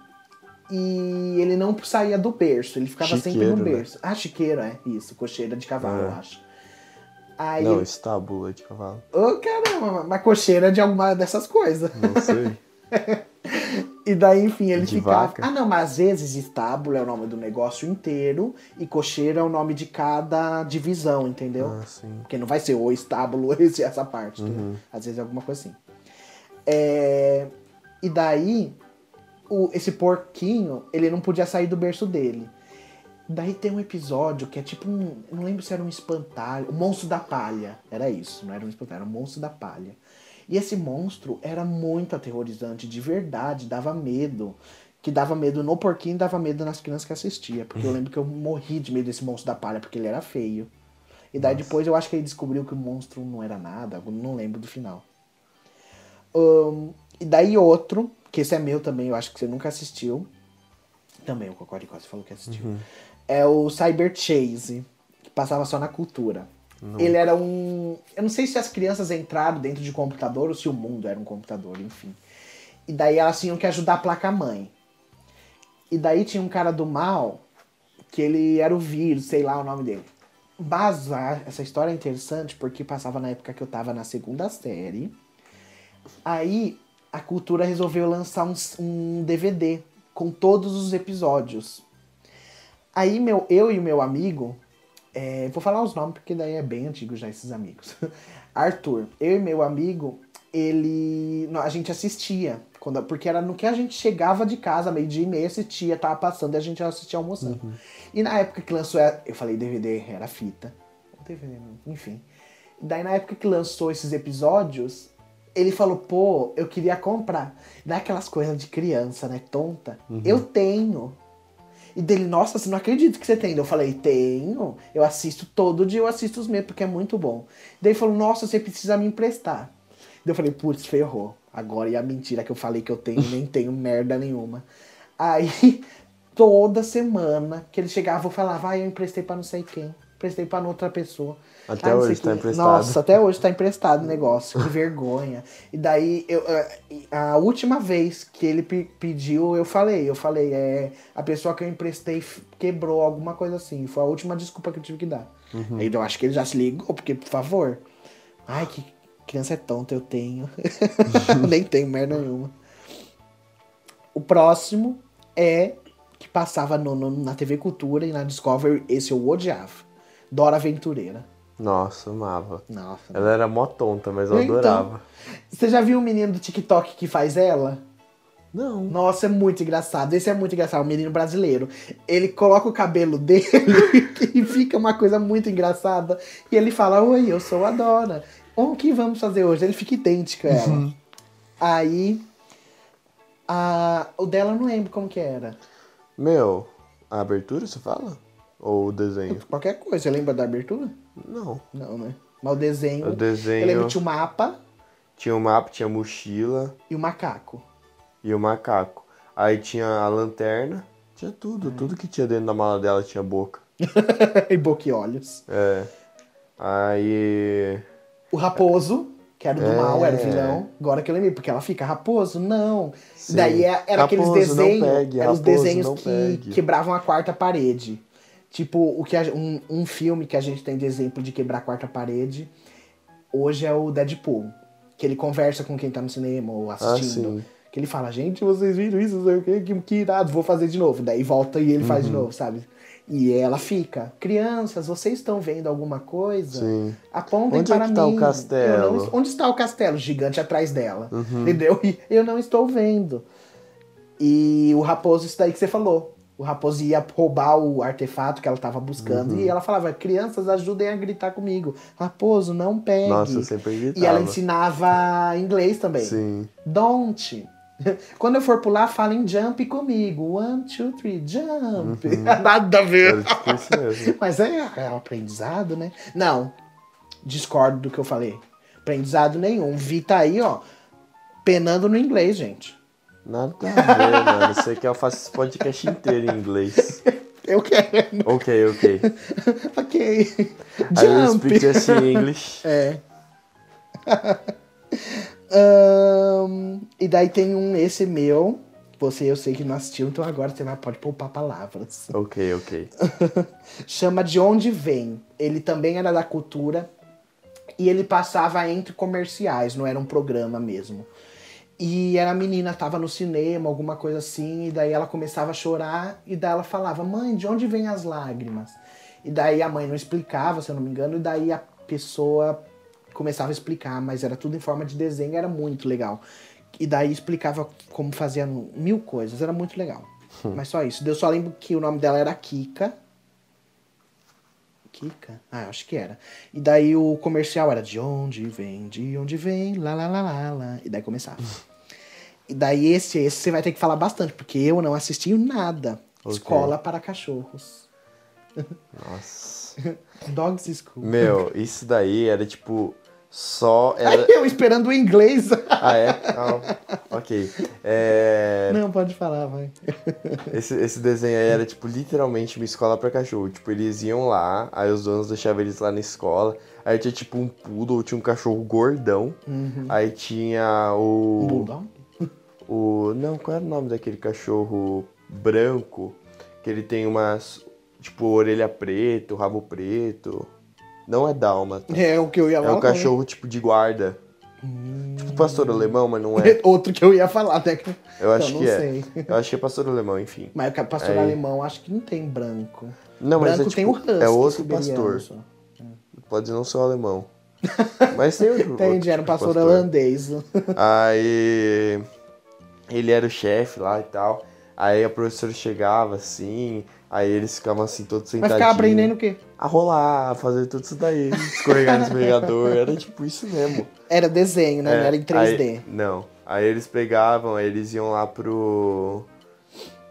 e ele não saía do berço, ele ficava sempre
Chiqueiro,
no
né?
berço. Ah, chiqueiro, é isso, cocheira de cavalo,
É.
eu acho. Aí,
Não, estábula de cavalo.
Ô, caramba, mas cocheira de alguma dessas coisas.
Não sei.
E daí, enfim, ele
De
ficava.
vaca?
Ah, não, mas às vezes estábulo é o nome do negócio inteiro e cocheiro é o nome de cada divisão, entendeu?
ah, sim.
Porque não vai ser o estábulo esse, essa parte. entendeu? Às vezes é alguma coisa assim. É, E daí, o- esse porquinho, ele não podia sair do berço dele. Daí tem um episódio que é tipo um. Não lembro se era um espantalho. O monstro da palha. Era isso, não era um espantalho, era um monstro da palha. E esse monstro era muito aterrorizante, de verdade, dava medo. Que dava medo no porquinho e dava medo nas crianças que assistia. Porque eu lembro que eu morri de medo desse monstro da palha, porque ele era feio. E daí depois eu acho que ele descobriu que o monstro não era nada, não lembro do final. Ahn, e daí outro, que esse é meu também, eu acho que você nunca assistiu. Também o Cocoricó, você falou que assistiu. É o Cyber Chase, que passava só na cultura. Ele era um. Eu não sei se as crianças entraram dentro de computador ou se o mundo era um computador, enfim. E daí elas tinham que ajudar a placa-mãe. E daí tinha um cara do mal, que ele era o vírus, sei lá o nome dele. Mas a- essa história é interessante porque passava na época que eu tava na segunda série. Aí a cultura resolveu lançar um, um DVD com todos os episódios. Aí meu, eu e o meu amigo, é, vou falar os nomes porque daí é bem antigo já esses amigos. Arthur, eu e meu amigo, ele, a gente assistia Quando, porque era no que a gente chegava de casa, meio-dia e meia, assistia, tava passando e a gente assistia almoçando. E na época que lançou, eu falei DVD, era fita. DVD, enfim. Daí na época que lançou esses episódios, ele falou, pô, eu queria comprar. Daquelas coisas de criança, né, tonta. Eu tenho. E dele, nossa, você não acredita que você tem. Eu falei, tenho. Eu assisto todo dia, eu assisto os meus, porque é muito bom. Daí ele falou, nossa, você precisa me emprestar. Daí eu falei, putz, ferrou. Agora e a mentira que eu falei que eu tenho, nem tenho merda nenhuma. Aí, toda semana que ele chegava, eu falava, ah, eu emprestei pra não sei quem. Emprestei pra outra pessoa.
Até
Ah,
hoje tá
quem.
emprestado.
Nossa, até hoje tá emprestado o negócio. Que vergonha. E daí, eu, eh, a última vez que ele pe- pediu, eu falei. Eu falei, é, a pessoa que eu emprestei quebrou, alguma coisa assim. Foi a última desculpa que eu tive que dar.
Uhum.
Aí eu acho que ele já se ligou, porque, por favor. Ai, que criança é tonta, eu tenho. Nem tenho merda nenhuma. O próximo é que passava no- no- na TV Cultura e na Discovery, esse eu odiava. Dora Aventureira.
Nossa, amava.
Nossa.
Ela era mó tonta, mas eu
Então.
adorava.
Você já viu o menino do TikTok que faz ela?
Não.
Nossa, é muito engraçado. Esse é muito engraçado, o menino brasileiro. Ele coloca o cabelo dele e fica uma coisa muito engraçada. E ele fala: Oi, eu sou a Dora. O que vamos fazer hoje? Ele fica idêntico a ela. Aí. A... O dela eu não lembro como que era.
Meu, a abertura você fala? Ou o desenho?
Qualquer coisa. Você lembra da abertura?
Não.
Não, né? Mas o desenho.
O desenho-
Eu lembro que tinha o mapa
Tinha o mapa, tinha a mochila
e o macaco.
e o macaco. Aí tinha a lanterna. Tinha
É.
tudo. Tudo que tinha dentro da mala dela tinha boca.
e boca e olhos.
É. Aí.
O raposo, que era do
É.
mal, era o vilão. Agora que eu lembrei, porque ela fica, raposo, não.
Sim.
Daí é- era aqueles
Raposo, não
desenhos,
pegue,
eram os
raposo,
desenhos
não
que
pegue.
quebravam a quarta parede. Tipo, o que a- um, um filme que a gente tem de exemplo de quebrar a quarta parede, hoje é o Deadpool. Que ele conversa com quem tá no cinema ou assistindo.
sim.
que ele fala, gente, vocês viram isso, sei o quê, que, que irado, vou fazer de novo. Daí volta e ele faz
Uhum.
de novo, sabe? E ela fica, crianças, vocês estão vendo alguma coisa?
Sim.
Apontem
Onde é
para
que tá o
mim.
castelo?
Não- onde está o castelo gigante atrás dela?
Uhum.
Entendeu? E eu não estou vendo. E o raposo, isso daí que você falou. O raposo ia roubar o artefato que ela estava buscando.
Uhum.
E ela falava, crianças, ajudem a gritar comigo. Raposo, não pegue.
Nossa, eu sempre gritava.
E ela ensinava inglês também.
Sim.
Don't. Quando eu for pular, fala em jump comigo. One, two, three, jump.
Uhum.
Nada a ver.
Tipo.
Mas é, é um aprendizado, né? Não. Discordo do que eu falei. Aprendizado nenhum. Vi tá aí, ó, penando no inglês, gente.
Nada a ver, mano. Você quer eu faço esse podcast inteiro em inglês.
Eu quero.
Ok, ok.
ok.
I will
Jump.
speak just in English.
É. Ahn, e daí tem um, esse meu. Você eu sei que não assistiu, então agora você vai, pode poupar palavras.
Ok, ok.
Chama De Onde Vem. Ele também era da cultura. E ele passava entre comerciais, não era um programa mesmo. E era a menina, tava no cinema, alguma coisa assim, e daí ela começava a chorar, e daí ela falava, mãe, de onde vêm as lágrimas? E daí a mãe não explicava, se eu não me engano, e daí a pessoa começava a explicar, mas era tudo em forma de desenho, era muito legal. E daí explicava como fazia mil coisas, era muito legal. Mas só isso. Eu só lembro que o nome dela era Kika. Kika? Ah, acho que era. E daí o comercial era de onde vem, de onde vem, lá lá lá lá lá. E daí começava. E daí esse, esse você vai ter que falar bastante, porque eu não assisti nada.
Ok.
Escola para cachorros.
Nossa.
Dogs School.
Meu, isso daí era tipo. Só era.
Eu esperando o inglês.
Ah, é? Ah, ok. É.
Não, pode falar, vai.
Esse, esse desenho aí era, tipo, literalmente uma escola pra cachorro. Tipo, eles iam lá, aí os donos deixavam eles lá na escola. Aí tinha, tipo, um poodle, tinha um cachorro gordão. Aí tinha o...
Um bulldog?
O... Não, qual era o nome daquele cachorro branco? Que ele tem umas, tipo, orelha preta, rabo preto. Não é dálmata.
É o que eu ia
É
falar.
um cachorro, tipo, de guarda. Tipo pastor alemão, mas não é.
Outro que eu ia falar, até que
Eu acho
não
que é.
sei.
Eu acho que é pastor alemão, enfim.
Mas o pastor
Aí.
alemão acho que não tem branco.
Não, mas
branco
é,
tem o
tipo,
husky
é outro pastor.
só.
Pode não ser o alemão. Mas tem outro.
Entendi, era um
tipo de
pastor holandês.
Aí. Ele era o chefe lá e tal. Aí a professora chegava assim, aí eles ficavam assim todos
Mas
sentadinhos.
ficava aprendendo o quê?
A rolar, a fazer tudo isso daí, escorregar no escorregador, era tipo isso mesmo.
Era desenho, né?
É,
Não era em 3D.
aí- não. Aí eles pegavam, aí eles iam lá pro.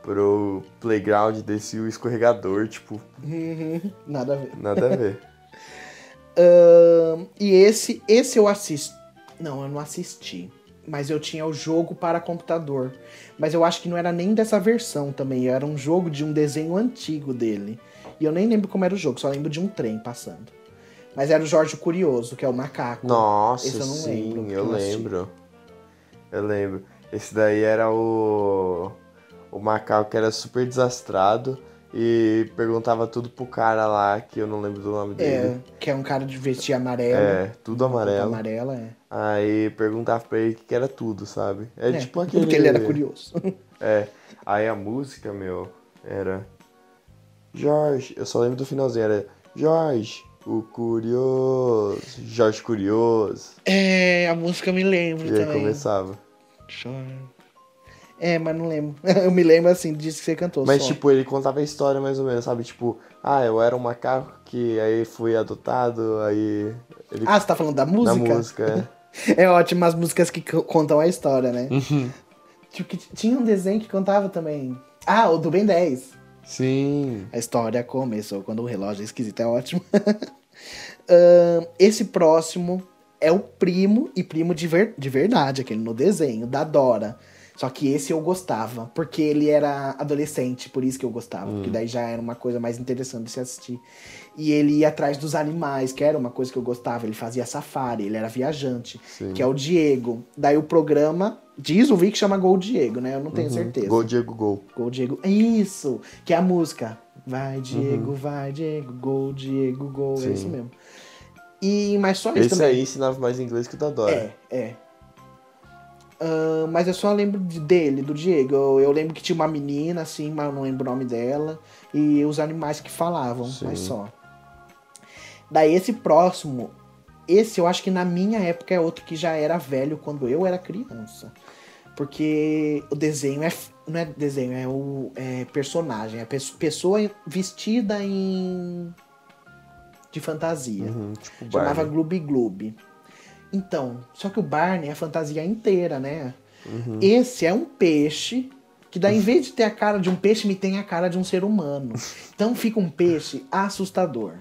pro playground, descia o escorregador, tipo,
Uhum, Nada a ver.
nada a ver.
Ahn, e esse, esse eu assisti. Não, eu não assisti. Mas eu tinha o jogo para computador. Mas eu acho que não era nem dessa versão também. Era um jogo de um desenho antigo dele. E eu nem lembro como era o jogo, só lembro de um trem passando. Mas era o Jorge Curioso, que é o macaco.
Nossa,
Esse eu não
sim,
lembro,
eu lembro. Eu lembro. Esse daí era o. O macaco que era super desastrado e perguntava tudo pro cara lá, que eu não lembro do nome
É,
dele.
que é um cara de vestir amarelo.
É, tudo amarelo.
Amarela, é.
Aí perguntava pra ele o que era tudo, sabe? É,
É,
tipo aquele.
Porque ele era curioso.
É. Aí a música, meu, era. Jorge, eu só lembro do finalzinho, era Jorge, o curioso. Jorge Curioso.
é, a música eu me lembro
E aí
também.
começava.
É, mas não lembro. Eu me lembro assim, disso que você cantou.
Mas,
só.
tipo, ele contava a história mais ou menos, sabe? Tipo, ah, eu era um macaco que aí fui adotado, aí. Ele...
Ah, você tá falando da música?
Na música, é.
É ótimo as músicas que co- contam a história, né?
Uhum.
Tipo, tinha um desenho que contava também. Ah, o do Ben 10.
Sim.
A história começou quando o relógio é esquisito, é ótimo. Ahn, esse próximo é o primo, e primo de, ver- de verdade, aquele no desenho, da Dora. Só que esse eu gostava, porque ele era adolescente, por isso que eu gostava.
Hum.
Porque daí já era uma coisa mais interessante de se assistir. E ele ia atrás dos animais, que era uma coisa que eu gostava. Ele fazia safari, ele era viajante,
Sim.
que é o Diego. Daí o programa, diz o Vic chama Gol Diego, né? Eu não tenho certeza.
Uhum. Gol Diego Gol.
Gol Diego. Isso! Que é a música. Vai,
Uhum.
Diego, vai, Diego, gol, Diego, gol. É
Sim.
isso mesmo. E, mas só isso
Esse
também.
aí ensinava mais inglês que o da Dora.
É, é. Ahn, mas eu só lembro de- dele, do Diego. Eu, eu lembro que tinha uma menina, assim, mas eu não lembro o nome dela. E os animais que falavam,
Sim.
mas só. Daí esse próximo, esse eu acho que na minha época é outro que já era velho quando eu era criança. Porque o desenho é. Não é desenho, é o é personagem. É pesso- pessoa vestida em. de fantasia.
Uhum, tipo
Chamava. Gloob Gloob. Então, só que o Barney é a fantasia inteira, né?
Uhum.
Esse é um peixe que daí, em vez de ter a cara de um peixe, me tem a cara de um ser humano. Então fica um peixe assustador.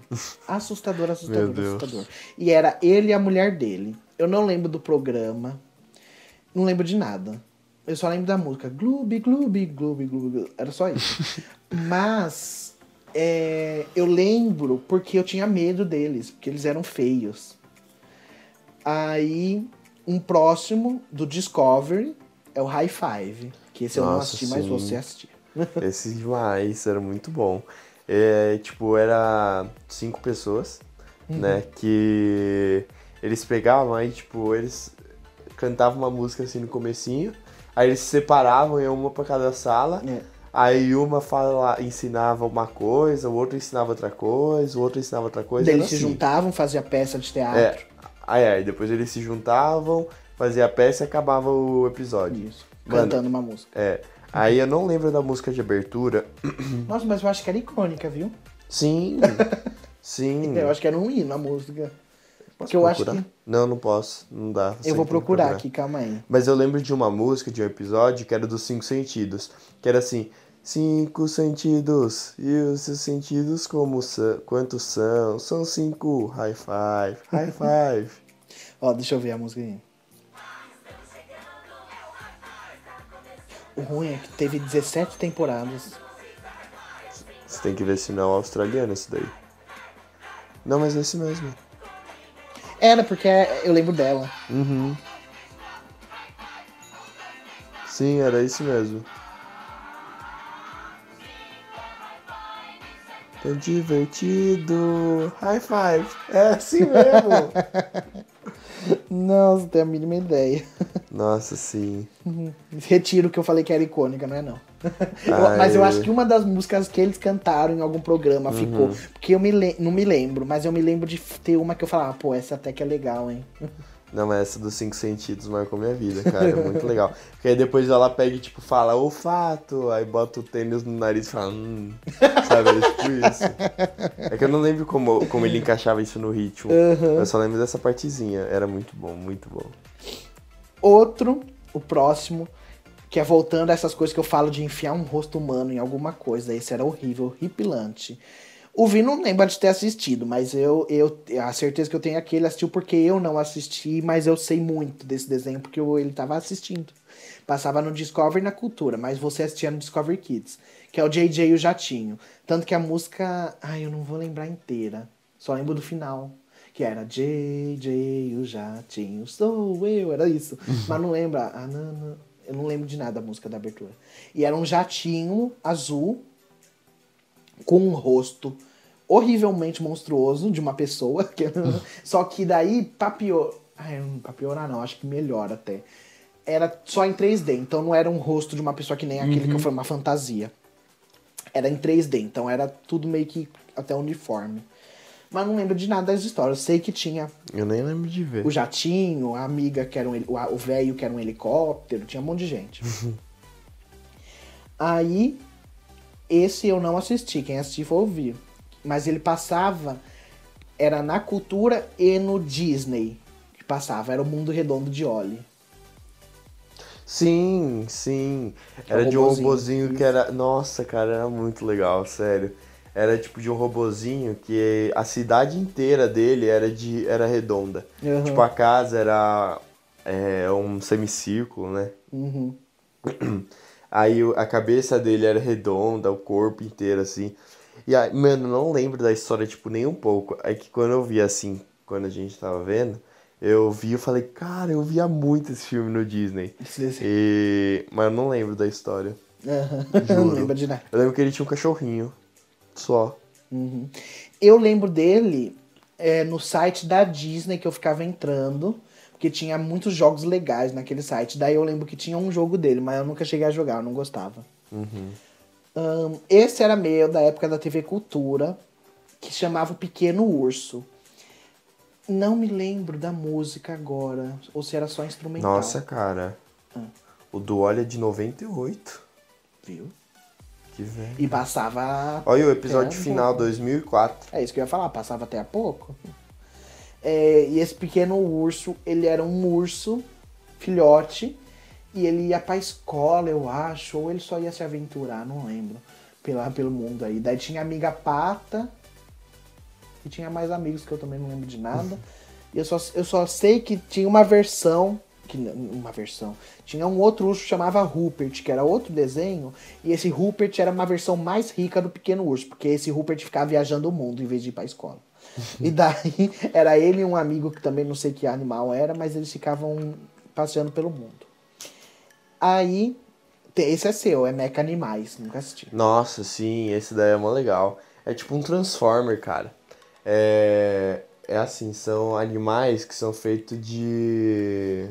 Assustador, assustador, assustador. E era ele e a mulher dele. Eu não lembro do programa. Não lembro de nada. Eu só lembro da música. Gloob, Gloob, Gloob. Gloob. Era só isso. Mas é, eu lembro porque eu tinha medo deles, porque eles eram feios. Aí, um próximo do Discovery é o High Five. Que esse eu não
Nossa,
assisti, mas
sim.
você assistiu.
Esse demais, era muito bom. É, tipo, era cinco pessoas,
Uhum.
né? Que eles pegavam aí, tipo, eles cantavam uma música assim no comecinho, aí eles se separavam, iam uma pra cada sala,
É.
aí uma fala, ensinava uma coisa, o outro ensinava outra coisa, o outro ensinava outra coisa.
Daí eles se
assim.
juntavam, faziam peça de teatro.
É, aí, aí depois eles se juntavam, fazia a peça e acabava o episódio.
Isso.
Mano.
Cantando uma música.
É. Aí eu não lembro da música de abertura.
Nossa, mas eu acho que era icônica, viu?
Sim. Sim.
Eu acho que era um hino a música.
Posso
que eu acho
procurar?
que-
Não, não posso. Não dá.
Eu vou
que
procurar aqui, calma aí.
Mas eu lembro de uma música, de um episódio, que era dos cinco sentidos. Que era assim, cinco sentidos. E os seus sentidos como são? Quantos são? São cinco. High five. High five.
Ó, deixa eu ver a música aí. O ruim é que teve 17 temporadas.
Você tem que ver se não é australiano esse daí. Não, mas é esse mesmo.
Era, porque eu lembro dela.
Uhum. Sim, era isso mesmo. Tão divertido. High five. É assim mesmo.
Não, você tem a mínima ideia.
Nossa, sim.
Retiro o que eu falei que era icônica, não é não. Eu- mas eu acho que uma das músicas que eles cantaram em algum programa ficou.
Uhum.
Porque eu me não me lembro, mas eu me lembro de ter uma que eu falava, pô, essa até que é legal, hein?
Não, mas essa dos cinco sentidos marcou minha vida, cara. É muito legal. Porque aí depois ela pega e, tipo, fala olfato, aí bota o tênis no nariz e fala, hum, sabe? É tipo isso. É que eu não lembro como, como ele encaixava isso no ritmo.
Uhum.
Eu só lembro dessa partezinha. Era muito bom, muito bom.
Outro, o próximo, que é voltando a essas coisas que eu falo de enfiar um rosto humano em alguma coisa. Esse era horrível, horripilante. O Vi não lembra de ter assistido, mas eu, eu a certeza que eu tenho é que ele assistiu porque eu não assisti, mas eu sei muito desse desenho porque eu, ele estava assistindo. Passava no Discovery na Cultura, mas você assistia no Discovery Kids, que é o JJ e o Jatinho. Tanto que a música, ai, eu não vou lembrar inteira, só lembro do final, que era JJ o Jatinho, sou eu, era isso. mas não lembro, ah, não, não, eu não lembro de nada da música da abertura. E era um jatinho azul com um rosto horrivelmente monstruoso de uma pessoa. Que... só que daí, pra pior... Ai, pra piorar não, acho que melhor até. Era só em 3D, então não era um rosto de uma pessoa que nem aquele que foi uma fantasia. Era em 3D, então era tudo meio que até uniforme. Mas não lembro de nada das histórias. Eu sei que tinha
Eu nem lembro de ver.
o jatinho, a amiga que era um, o velho que era um helicóptero, tinha um monte de gente. Aí, esse eu não assisti, quem assistiu foi ouvir. Mas ele passava, era na cultura e no Disney que passava, era o Mundo Redondo de Oli.
Sim, sim. Era de um
robozinho.
que era. Nossa, cara, era muito legal, sério. Era tipo de um robozinho que a cidade inteira dele era de era redonda.
Uhum.
Tipo, a casa era é, um semicírculo, né?
Uhum.
Aí a cabeça dele era redonda, o corpo inteiro assim. E aí, mano, não lembro da história, tipo, nem um pouco. É que quando eu vi assim, quando a gente tava vendo, eu vi e falei, cara, eu via muito esse filme no Disney.
Esse desenho.
E... Mas eu não lembro da história.
Não
Juro.
lembro de nada.
Eu lembro que ele tinha um cachorrinho. Só.
Uhum. Eu lembro dele é, no site da Disney que eu ficava entrando, porque tinha muitos jogos legais naquele site. Daí eu lembro que tinha um jogo dele, mas eu nunca cheguei a jogar, eu não gostava. Ahn, esse era meu da época da TV Cultura, que chamava o Pequeno Urso. Não me lembro da música agora, ou se era só instrumental.
Nossa, cara. O do Olha é de 98.
Viu?
Que velho.
E passava.
Olha o episódio
um
final,
pouco.
2004.
É isso que eu ia falar, passava até há pouco. É, e esse pequeno urso, ele era um urso, filhote, e ele ia pra escola, eu acho, ou ele só ia se aventurar, não lembro, pela, pelo mundo aí. Daí tinha amiga pata, e tinha mais amigos que eu também não lembro de nada. E eu só, eu só sei que tinha uma versão, que uma versão, tinha um outro urso que chamava Rupert, que era outro desenho, e esse Rupert era uma versão mais rica do pequeno urso, porque esse Rupert ficava viajando o mundo em vez de ir pra escola. e daí era ele e um amigo que também não sei que animal era, mas eles ficavam passeando pelo mundo. Aí, esse é seu, é Mecha Animais, nunca assisti.
Nossa, sim, esse daí é mó legal. É tipo um Transformer, cara. É, é assim, são animais que são feitos de.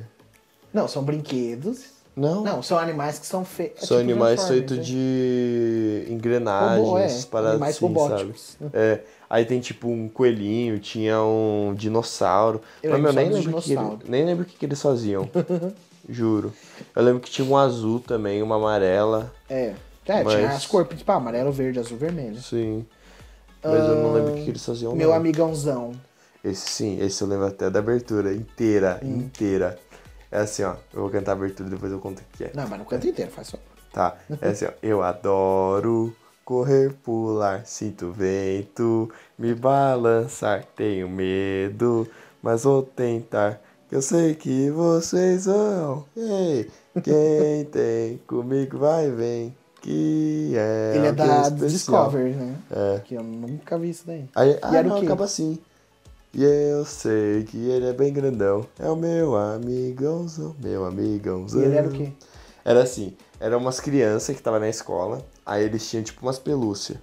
Não, são brinquedos.
Não,
Não, são animais que são feitos.
são animais feitos de engrenagens,
Robô, é.
paradas
Animais
assim,
robóticos.
sabe? É, aí tem tipo um coelhinho, tinha um dinossauro.
Eu
Mas, meu, nem lembro, o que nem lembro o que, que eles faziam. Juro. Eu lembro que tinha um azul também, uma amarela.
É. É,
Mas-
tinha as cores principais, amarelo, verde, azul, vermelho.
Sim. Mas eu não lembro o que, eles faziam.
Meu
não.
amigãozão.
Esse sim, esse eu lembro até da abertura inteira,
Hum.
inteira. É assim, ó. Eu vou cantar a abertura e depois eu conto o que é.
Não, mas no canto inteiro, faz só.
Tá, é assim, ó. Eu adoro correr, pular, sinto vento, me balançar, tenho medo, mas vou tentar. Que Eu sei que vocês vão. Ei, quem tem comigo vai vem. Que é.
Ele é da
especial.
Discovery, né?
É.
Que eu nunca vi isso daí.
Aí, ah,
era o
não,
quê?
acaba assim. E eu sei que ele é bem grandão. É o meu amigãozão, meu amigãozão.
E ele era o quê?
Era assim, eram umas crianças que estavam na escola, aí eles tinham tipo umas pelúcias.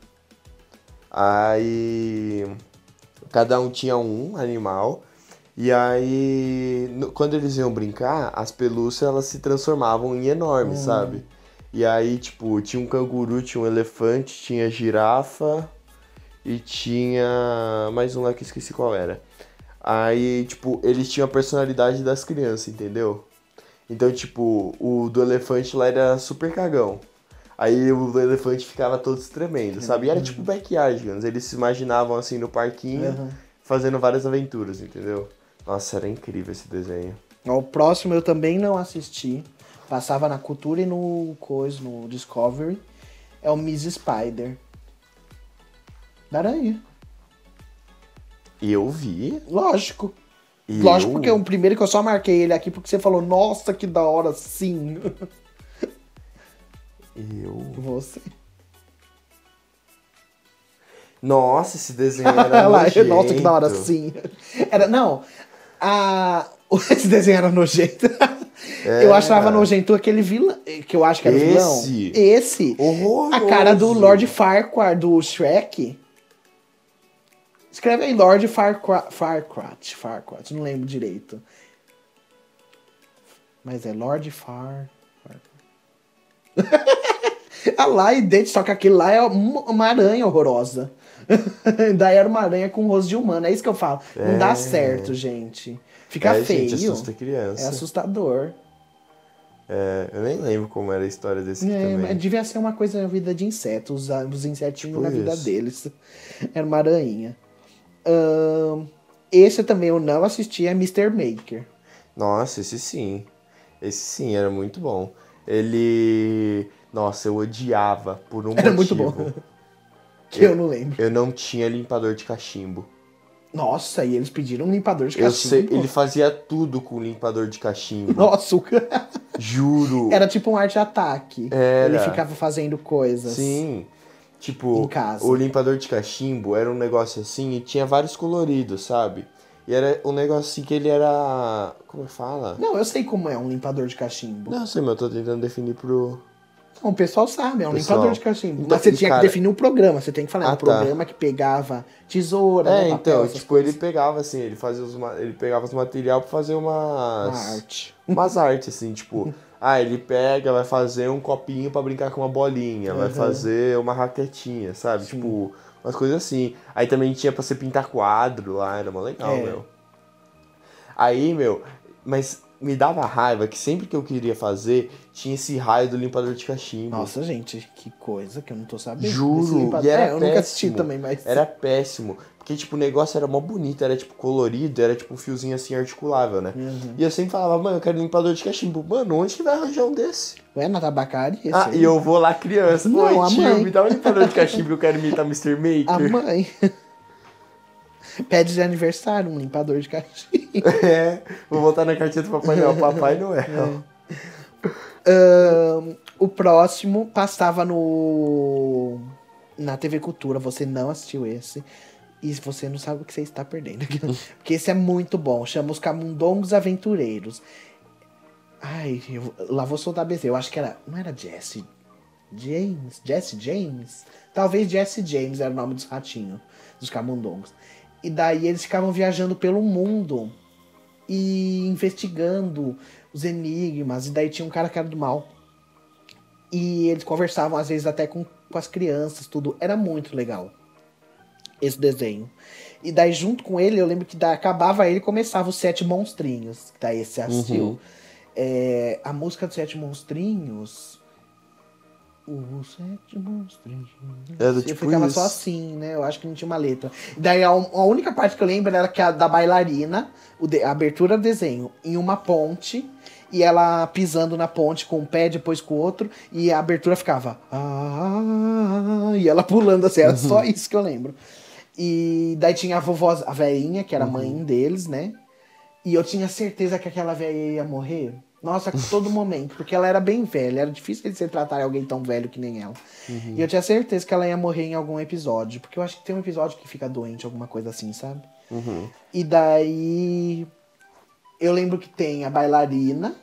Aí cada um tinha um animal, e aí no- quando eles iam brincar, as pelúcias elas se transformavam em enormes, sabe? E aí, tipo, tinha um canguru, tinha um elefante, tinha girafa e tinha mais um lá que eu esqueci qual era. Aí, tipo, eles tinham a personalidade das crianças, entendeu? Então, tipo, o do elefante lá era super cagão. Aí o elefante ficava todo tremendo, sabe? E era tipo backyardigans. Eles se imaginavam assim no parquinho,
Uhum.
fazendo várias aventuras, entendeu? Nossa, era incrível esse desenho.
O próximo eu também não assisti. Passava na Cultura e no Coisa, no Discovery. É o Miss Spider. Da aranha.
E eu vi.
Lógico.
E
Lógico,
eu...
porque o primeiro que eu só marquei ele aqui porque você falou, nossa, que da hora, sim.
Eu...
Você.
Nossa, esse desenho era
lá, nossa, que da hora, sim. Era, não, a... esse desenho era nojento. Eu
Era.
achava nojento aquele vilão, que eu acho que era o vilão.
Esse?
Esse.
Horroroso.
A cara do Lord Farquaad, do Shrek. Escreve aí, Lord Farquaad, Farquaad, Farquaad, não lembro direito. Mas é Lord Far... Farquaad. ah lá, e dentro, só que aquele lá é uma aranha horrorosa. Daí era uma aranha com rosto de humano, é isso que eu falo. Não dá
É.
certo, gente. Fica
É,
feio.
gente, assusta criança.
é assustador.
É, eu nem lembro como era a história desse
É,
também.
devia ser uma coisa na vida de insetos, os, os insetinhos
Tipo
na vida
isso.
deles. Era uma aranha. Ahn, esse também eu não assisti, é Mr. Maker.
Nossa, esse sim. Esse sim, era muito bom. Ele. Nossa, eu odiava por um
Era
motivo.
muito bom. Que eu, não lembro.
Eu não tinha limpador de cachimbo.
Nossa, e eles pediram um limpador de
Eu
cachimbo.
sei, ele fazia tudo com limpador de cachimbo.
Nossa, o cara-
Juro.
era tipo um arte-ataque.
Era.
Ele ficava fazendo coisas.
Sim. Tipo,
Em casa.
o limpador de cachimbo era um negócio assim e tinha vários coloridos, sabe? E era um negócio assim que ele era. Como fala?
Não, eu sei como é um limpador de cachimbo.
Não sei, mas eu tô tentando definir pro.
Não, o pessoal sabe, é um
Pessoal.
limpador de cachimbo.
Então,
Mas você tinha
cara-
que definir o programa. Você tem que falar,
Ah,
um
tá.
programa que pegava tesoura,
É,
né, papel,
então, tipo, ele
coisas.
pegava assim, ele fazia os. Ele pegava os material pra fazer
Uma
umas.
arte.
Umas artes, assim, tipo. Ah, ele pega, vai fazer um copinho pra brincar com uma bolinha, vai
Uhum.
fazer uma raquetinha, sabe?
Sim.
Tipo, umas coisas assim. Aí também tinha pra você pintar quadro lá, era mó legal,
É.
meu. Aí, meu, mas me dava raiva que sempre que eu queria fazer, tinha esse raio do limpador de cachimbo.
Nossa, gente, que coisa que eu não tô sabendo.
Juro, e era
é, eu nunca assisti também, mas.
Era péssimo. Porque, tipo, o negócio era mó bonito, era, tipo, colorido, era, tipo, um fiozinho, assim, articulável, né?
Uhum.
E eu sempre falava, mano, eu quero limpador de cachimbo. Mano, onde que vai arranjar um desse?
Ué, na tabacaria?
ah,
aí?
e eu vou lá criança.
Não,
Oi,
a
tio,
mãe.
me dá um limpador de cachimbo que eu quero imitar Mr.
A
Maker.
mãe. Pede de aniversário um limpador de cachimbo.
é, vou voltar na cartinha do Papai Noel. Papai Noel.
Ahn, o próximo passava no. Na TV Cultura. Você não assistiu esse. E você não sabe o que você está perdendo. Porque esse é muito bom. Chama Os Camundongos Aventureiros. Ai, eu- lá vou soltar BZ. Eu acho que era. Não era Jesse. James? Jesse James? Talvez Jesse James era o nome dos ratinhos. Dos camundongos. E daí eles ficavam viajando pelo mundo e investigando os enigmas. E daí tinha um cara que era do mal. E eles conversavam, às vezes, até com, com as crianças, tudo. Era muito legal. Esse desenho. E daí, junto com ele, eu lembro que da, acabava ele e começava os Sete Monstrinhos. que Daí você assistiu.
Uhum.
É, a música dos Sete Monstrinhos.
É do
Eu
tipo
ficava
isso.
só assim, né? Eu acho que não tinha uma letra. Daí a, a única parte que eu lembro era que a da bailarina, o de- a abertura do desenho, em uma ponte, e ela pisando na ponte com um pé, depois com o outro, e a abertura ficava. "Ah", e ela pulando assim, era só isso que eu lembro. E daí tinha a vovó, a velhinha, que era a mãe deles, né? E eu tinha certeza que aquela velha ia morrer. Nossa, a todo momento, porque ela era bem velha, era difícil de se tratar alguém tão velho que nem ela. E eu tinha certeza que ela ia morrer em algum episódio, porque eu acho que tem um episódio que fica doente, alguma coisa assim, sabe?
Uhum.
E daí eu lembro que tem a bailarina,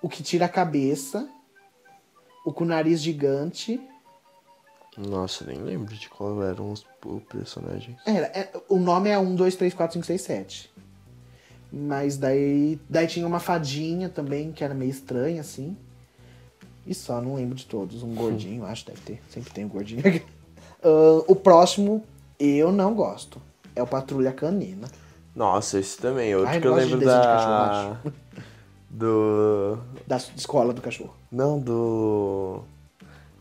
o que tira a cabeça, o com o nariz gigante.
Nossa, nem lembro de qual eram os os personagens.
Era, é, o nome é 1, 2, 3, 4, 5, 6, 7. Mas daí, daí tinha uma fadinha também, que era meio estranha, assim. E só, não lembro de todos. Um gordinho, acho, deve ter. Sempre tem um gordinho. Ah, o próximo, eu não gosto. é o Patrulha Canina.
Nossa, esse também. Outro
Ai,
que eu
de
lembro
de
da.
cachorro,
do.
Da escola do cachorro.
Não, do.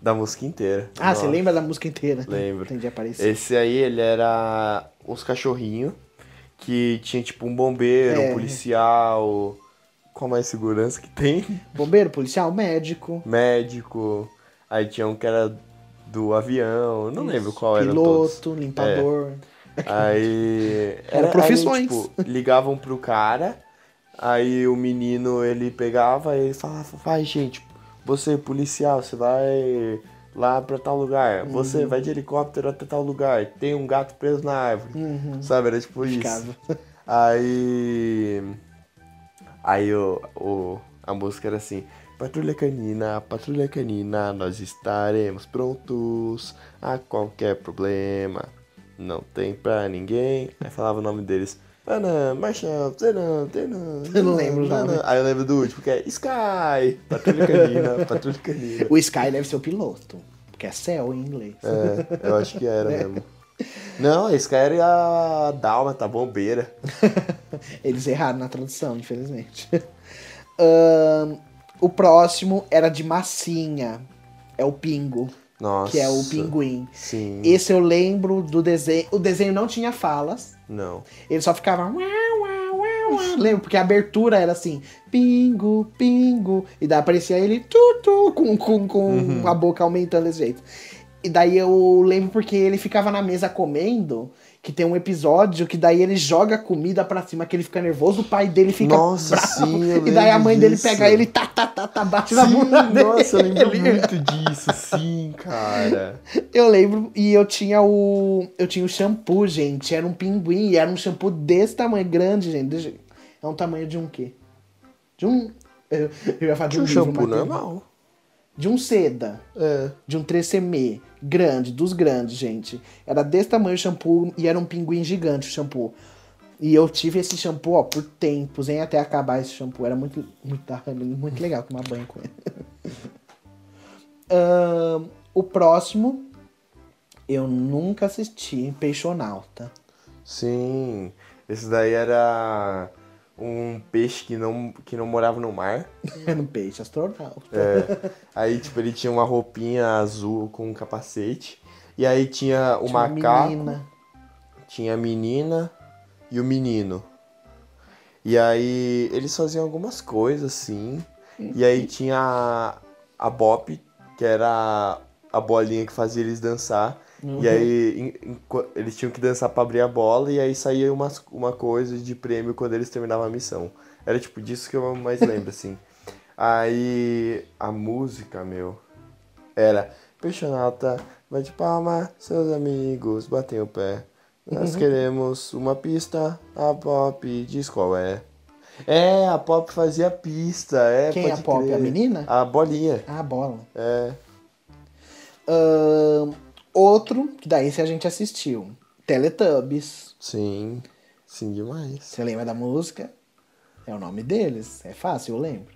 Da música inteira.
Ah, você
Nossa,
lembra da música inteira?
Lembro.
Entendi, apareceu.
Esse aí, ele era os cachorrinhos que tinha tipo um bombeiro,
É.
um policial. Qual mais segurança que tem?
Bombeiro, policial, médico.
Médico. Aí tinha um que era do avião. Não lembro qual era
Piloto, limpador.
Aí.
Era profissões.
Aí, tipo, ligavam pro cara. Aí o menino ele pegava e falava: vai, gente, você policial, você vai lá pra tal lugar.
Uhum.
Você vai de helicóptero até tal lugar. Tem um gato preso na árvore. Sabe? Era tipo isso. Aí. Aí o, o, a música era assim: Patrulha canina, patrulha canina, nós estaremos prontos a qualquer problema. Não tem pra ninguém. Aí falava o nome deles.
Eu não lembro nome.
Aí eu lembro do último, que é Sky, Patrulha Canina, Patrulha Canina.
O Sky deve ser o piloto. Porque é céu em inglês.
É, eu acho que era mesmo. Não, a Sky era a Dálmata, a bombeira.
Eles erraram na tradução, infelizmente. Ahn, o próximo era de massinha. É o Pingo,
Nossa.
que é o pinguim.
Sim.
Esse eu lembro do desenho. O desenho não tinha falas.
Não.
Ele só ficava. "Uau, uau, uau, uau". Lembro, porque a abertura era assim: pingo, pingo. E daí aparecia ele tu, tu, com, com, com
Uhum.
a boca aumentando desse jeito. E daí eu lembro porque ele ficava na mesa comendo. Que tem um episódio que daí ele joga comida pra cima, que ele fica nervoso, o pai dele fica
Nossa,
bravo.
sim,
e daí a mãe dele
disso.
pega ele, tá, tá, tá, tá, bate na
Sim,
bunda dele.
nossa, eu lembro muito disso, sim, cara.
Eu lembro, e eu tinha o. Eu tinha o shampoo, gente. Era um pinguim, e era um shampoo desse tamanho, grande, gente. É um tamanho de um quê? De um. Eu, eu ia falar de um
um shampoo normal.
De um seda.
É.
De um 3CM. Grande, dos grandes, gente. Era desse tamanho o shampoo e era um pinguim gigante o shampoo. E eu tive esse shampoo, ó, por tempos, hein, até acabar esse shampoo. Era muito, muito, muito legal tomar banho com ele. Ahn, o próximo, eu nunca assisti Peixonauta.
Sim. Esse daí era um peixe que não, que não morava no mar.
Era um peixe astronauta.
É. Aí, tipo, ele tinha uma roupinha azul com um capacete. E aí tinha o
Tinha
macaco,
menina.
tinha a menina e o menino. E aí eles faziam algumas coisas, assim. E aí tinha a, a Bop, que era a bolinha que fazia eles dançar.
Uhum.
E aí em- enqu- eles tinham que dançar pra abrir a bola e aí saía umas, uma coisa de prêmio quando eles terminavam a missão. Era tipo disso que eu mais lembro, assim. Aí a música, meu, era Peixonauta, bate palma, seus amigos batem o pé. Nós
Uhum.
queremos uma pista, a Pop diz qual é. É, a Pop fazia pista, é,
Quem é a Pop?
crer.
A menina?
A bolinha,
Ah, a bola.
é.
Ahn, outro, que daí se a gente assistiu. Teletubbies.
Sim, sim demais.
Você lembra da música? É o nome deles. É fácil, eu lembro.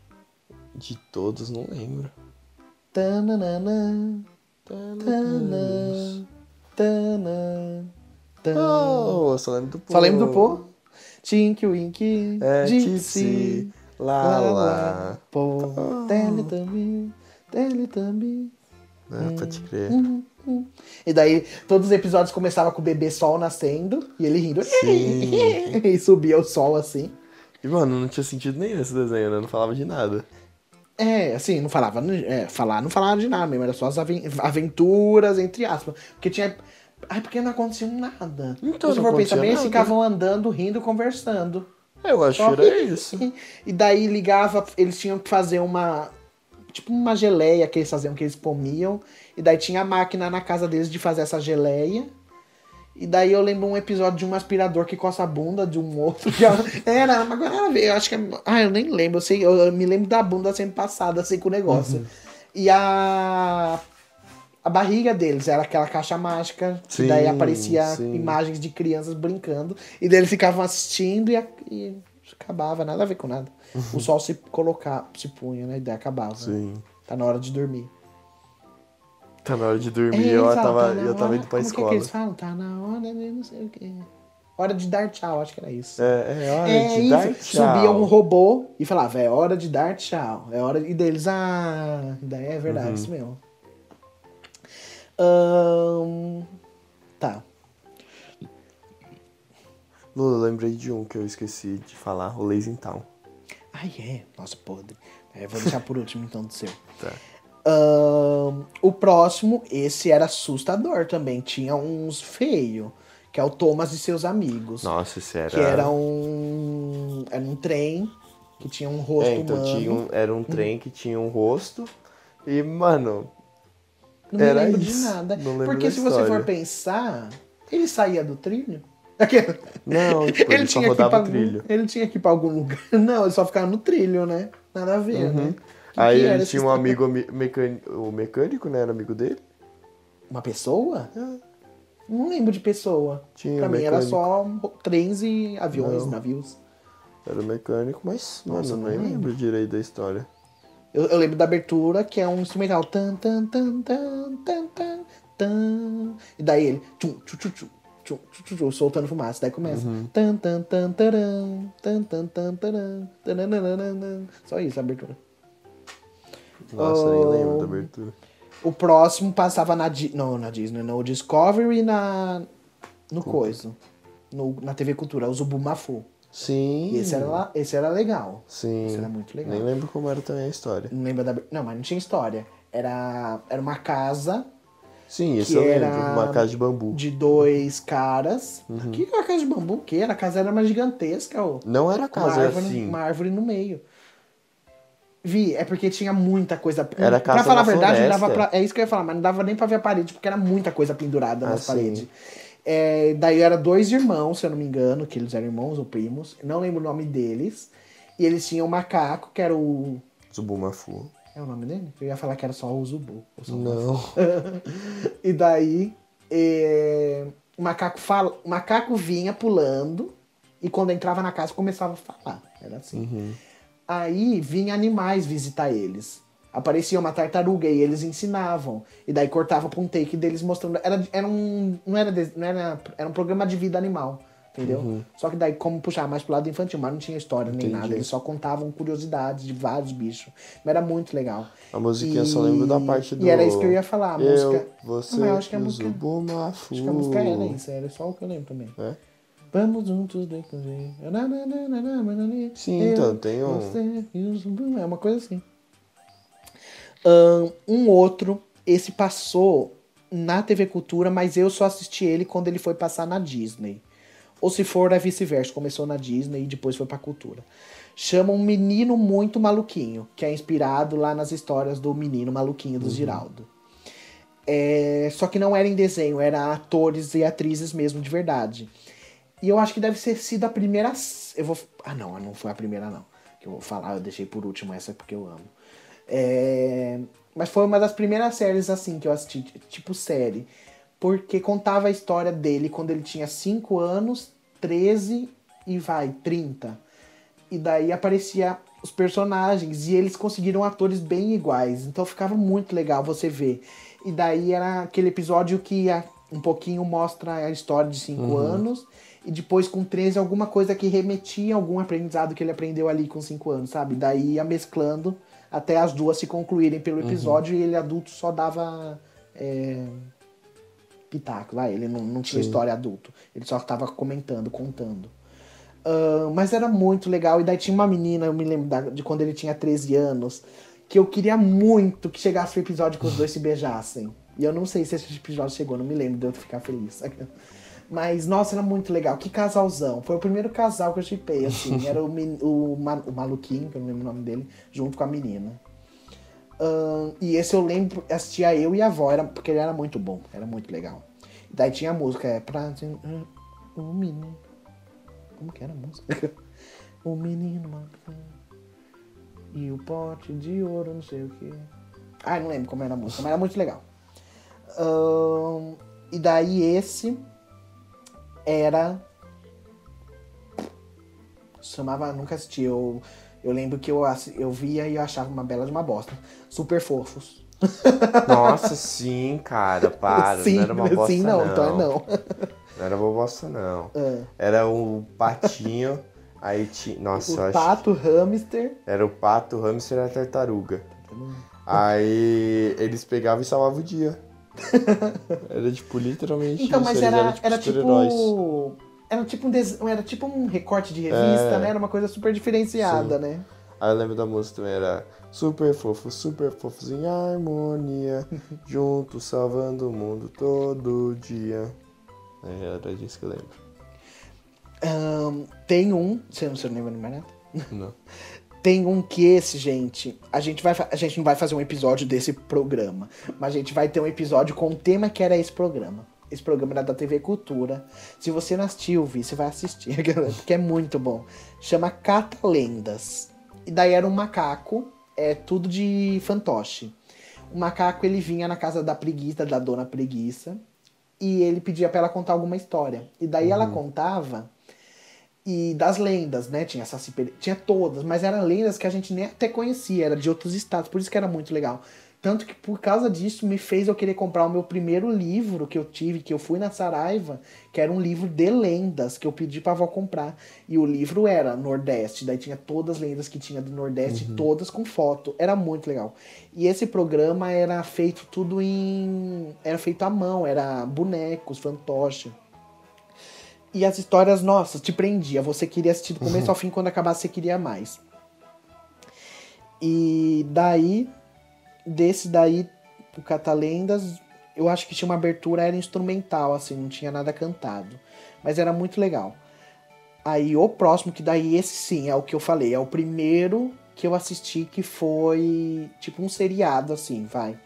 De todos, não lembro.
Tananana, tanã, tanã.
Oh, só lembro do Pô.
Só lembro do pô? Tinky Winky,
É,
Gypsy,
Gypsy, lá, lá.
Pô,
Oh.
Teletubby, Teletubby.
É, pode crer.
Hum, hum. E daí, todos os episódios começavam com o bebê sol nascendo e ele rindo.
Sim.
e subia o sol assim.
E, mano, não tinha sentido nenhum esse desenho, né? Não falava de nada.
É, assim, não falava. É, falar não falava de nada mesmo, era só as aven- aventuras, entre aspas. Porque tinha. Ai, porque não acontecia nada.
Então,
Se for pensar bem, eles ficavam andando, rindo, conversando.
Eu acho
Só
que era isso.
E daí ligava, eles tinham que fazer uma. Tipo uma geleia que eles faziam, que eles comiam. E daí tinha a máquina na casa deles de fazer essa geleia. E daí eu lembro um episódio de um aspirador que coça a bunda de um outro. Que ela- era, agora eu acho que. é- Ah, eu nem lembro. Eu, sei, eu, me lembro da bunda sendo passada assim com o negócio.
Uhum.
E a. A barriga deles era aquela caixa mágica.
Sim,
daí aparecia
sim.
imagens de crianças brincando. E daí eles ficavam assistindo e, e acabava, nada a ver com nada. O sol se colocar, se punha, né? E daí acabava.
Sim.
Tá na hora de dormir.
Tá na hora de dormir,
É,
eu
falam,
tava,
tá
eu tava indo pra
como que é que
escola.
eles falam? Tá na hora de não sei o quê. Hora de dar tchau, acho que era isso.
É, é hora
É
de
isso.
dar tchau.
Subia um robô e falava, é hora de dar tchau. É hora. E deles, ah, daí é verdade,
Uhum.
isso mesmo. Ahn, tá.
Lula, lembrei de um que eu esqueci de falar, o Lazy Town.
Ai, é. Nossa, podre. É, vou deixar por último, então, do seu.
Tá.
Ahn, o próximo, esse era assustador também. Tinha uns feio, que é o Thomas e seus amigos.
Nossa, esse era...
Que era um. Era um trem que tinha um rosto
É, então
humano.
tinha um- era um trem que tinha um rosto e, mano,
Não me
era
lembro de
isso.
nada.
Não lembro
Porque se você
história.
for pensar, ele saía do trilho.
Não, tipo, ele, só
tinha
rodava o trilho.
Algum, ele tinha que ir pra algum lugar. Não, ele só ficava no trilho, né? Nada a ver, né? Que
Uhum. Aí
que era
ele tinha um amigo me- mecânico, o mecânico, né? Era amigo dele.
Uma pessoa?
É.
Não lembro de pessoa.
Tinha
pra
um
mim era
mecânico.
só trens e aviões,
Não.
navios.
Era mecânico, mas,
Nossa,
mano,
não
nem
lembro.
direito da história.
Eu, eu lembro da abertura, que é um instrumental. Tan, tan, tan, tan, tan, tan, tan. E daí ele. Tchum, tchum, tchum, tchum, tchum, soltando fumaça. Daí começa.
Uhum.
Tan, tan, tan, taran, tan, tan, tan, taran. Só isso, a abertura.
Nossa, nem
Oh.
lembro da abertura.
O próximo passava na, Di- não, na Disney, no Discovery na. No Coiso. No, na TV Cultura, o Zubumafu.
Sim.
E esse era, esse era legal.
Sim.
Esse era muito legal.
Nem lembro como era também a história.
Não lembra da. Não, mas não tinha história. Era, era uma casa
Sim, esse
Que
eu lembro. Uma casa de bambu.
de dois caras.
Uhum.
Que a casa de bambu? O que? Era a casa era mais gigantesca, ó.
Não era
Com uma
casa
árvore,
assim.
uma árvore no meio. Vi, é porque tinha muita coisa.
Era
pra
casa
falar a verdade, dava pra, é isso que eu ia falar, mas não dava nem pra ver a parede, porque era muita coisa pendurada
Ah,
nas paredes. É, daí era dois irmãos, se eu não me engano, que eles eram irmãos ou primos, não lembro o nome deles. E eles tinham um macaco, que era o.
Zubumafu.
É o nome dele? Eu ia falar que era só o Zubu.
Não.
e daí é, o, macaco fala, o macaco vinha pulando e quando entrava na casa começava a falar. Era assim.
Uhum.
Aí vinha animais visitar eles. Aparecia uma tartaruga e eles ensinavam. E daí cortava pra um take deles mostrando. Era, era um. Não era, não era. Era um programa de vida animal. Entendeu? Só que daí, como puxar mais pro lado infantil, mas não tinha história nem
Uhum. Entendi.
nada. Eles só contavam curiosidades de vários bichos. Mas era muito legal.
A musiquinha eu só lembro da parte do.
E era isso que eu ia falar. A
eu,
música.
Você
Não, eu acho que a
e
música-. Acho que a música era isso, era só o que eu lembro também.
É?
Vamos juntos.
Sim,
Eu,
então, tem um-
Você e é uma coisa assim. Um outro, esse passou na TV Cultura, mas eu só assisti ele quando ele foi passar na Disney. Ou se for, é vice-versa. Começou na Disney e depois foi pra Cultura. Chama Um Menino Muito Maluquinho, que é inspirado lá nas histórias do Menino Maluquinho do Giraldo. É, só que não era em desenho, era atores e atrizes mesmo de verdade. E eu acho que deve ter sido a primeira. Eu vou. Ah, não, não foi a primeira, não. Que eu vou falar, eu deixei por último essa porque eu amo. É, Mas foi uma das primeiras séries assim que eu assisti, tipo série. Porque contava a história dele quando ele tinha 5 anos, 13 e vai, 30. E daí aparecia os personagens e eles conseguiram atores bem iguais. Então ficava muito legal você ver. E daí era aquele episódio que a- um pouquinho mostra a história de 5 anos. E depois com 13 alguma coisa que remetia a algum aprendizado que ele aprendeu ali com 5 anos, sabe? Daí ia mesclando até as duas se concluírem pelo episódio e ele adulto só dava é, pitaco, vai. Ele não, não tinha
Sim.
história adulto. Ele só tava comentando, contando. Ah, mas era muito legal. E daí tinha uma menina, eu me lembro da- de quando ele tinha 13 anos, que eu queria muito que chegasse o episódio que os dois se beijassem. E eu não sei se esse episódio chegou, não me lembro de eu ficar feliz. Mas, nossa, era muito legal. Que casalzão. Foi o primeiro casal que eu chipei, assim. Era o, o, o maluquinho, que eu não lembro o nome dele, junto com a menina. Ahn, e esse eu lembro, assistia eu e a avó, era, porque ele era muito bom, era muito legal. Daí tinha a música, é pra. O menino. Como que era a música? o menino. E o pote de ouro, não sei o que. Ah, não lembro como era a música, mas era muito legal. Ahn, e daí esse era. Chamava, nunca assisti. Eu, eu lembro que eu, eu via e eu achava uma bela de uma bosta. Super fofos.
Nossa, sim, cara, para.
sim,
não era uma bosta,
sim, não,
não.
então é não.
Não era bobosta, não.
Ah.
Era o patinho, aí tinha. Nossa, eu
o pato, hamster.
Era o pato, hamster e a tartaruga. Aí eles pegavam e salvavam o dia. Era tipo, literalmente
Então,
isso.
mas
eles
era,
eram,
era tipo. Era tipo um des... era tipo um recorte de revista,
É.
né? Era uma coisa super diferenciada,
Sim.
né?
Aí eu lembro da música também, era super fofo, super fofos em harmonia, juntos salvando o mundo todo dia. É, era disso que eu lembro.
Ahn, tem um. Você não, não lembra mais nada?
Não.
Tem um que esse, gente. A gente, vai, a gente não vai fazer um episódio desse programa. Mas a gente vai ter um episódio com o tema que era esse programa. Esse programa era da TV Cultura. Se você não assistiu, Vi, você vai assistir, porque é muito bom. Chama Catalendas. E daí era um macaco, é tudo de fantoche. O macaco ele vinha na casa da preguiça, da dona preguiça, e ele pedia pra ela contar alguma história. E daí ela contava e das lendas, né? Tinha Saci tinha todas, mas eram lendas que a gente nem até conhecia, era de outros estados, por isso que era muito legal. Tanto que por causa disso me fez eu querer comprar o meu primeiro livro que eu tive, que eu fui na Saraiva, que era um livro de lendas que eu pedi pra avó comprar. E o livro era Nordeste, daí tinha todas as lendas que tinha do Nordeste, todas com foto. Era muito legal. E esse programa era feito tudo em. Era feito à mão, era bonecos, fantoche. E as histórias, nossa, te prendia. Você queria assistir do começo ao fim, quando acabasse você queria mais. E daí, desse daí, o Catalendas, eu acho que tinha uma abertura, era instrumental, assim, não tinha nada cantado. Mas era muito legal. Aí o próximo, que daí esse sim, é o que eu falei, é o primeiro que eu assisti que foi tipo um seriado, assim, vai.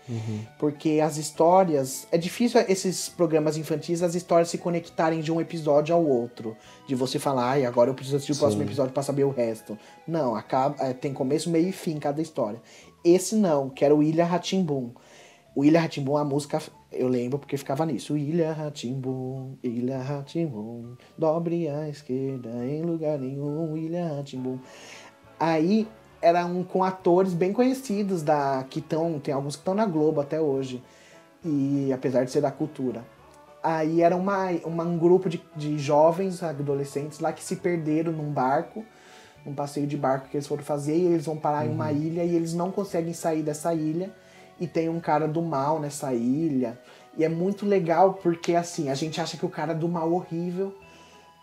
Porque as histórias. É difícil esses programas infantis, as histórias se conectarem de um episódio ao outro. De você falar, ai, agora eu preciso assistir o próximo
Sim.
episódio pra saber o resto. Não, acaba, é, tem começo, meio e fim cada história. Esse não, que era o Ilha Ratimbum. O Ilha Ratimbum, a música, eu lembro porque ficava nisso. Ilha Ratimbum, Ilha Ratimbum, dobre à esquerda em lugar nenhum, Ilha Ratimbum. Aí era um com atores bem conhecidos da que estão, tem alguns que estão na Globo até hoje. E apesar de ser da cultura. Aí era uma, uma- um grupo de, de jovens, adolescentes lá que se perderam num barco, num passeio de barco que eles foram fazer, e eles vão parar em uma ilha e eles não conseguem sair dessa ilha. E tem um cara do mal nessa ilha. E é muito legal porque assim, a gente acha que o cara do mal é horrível.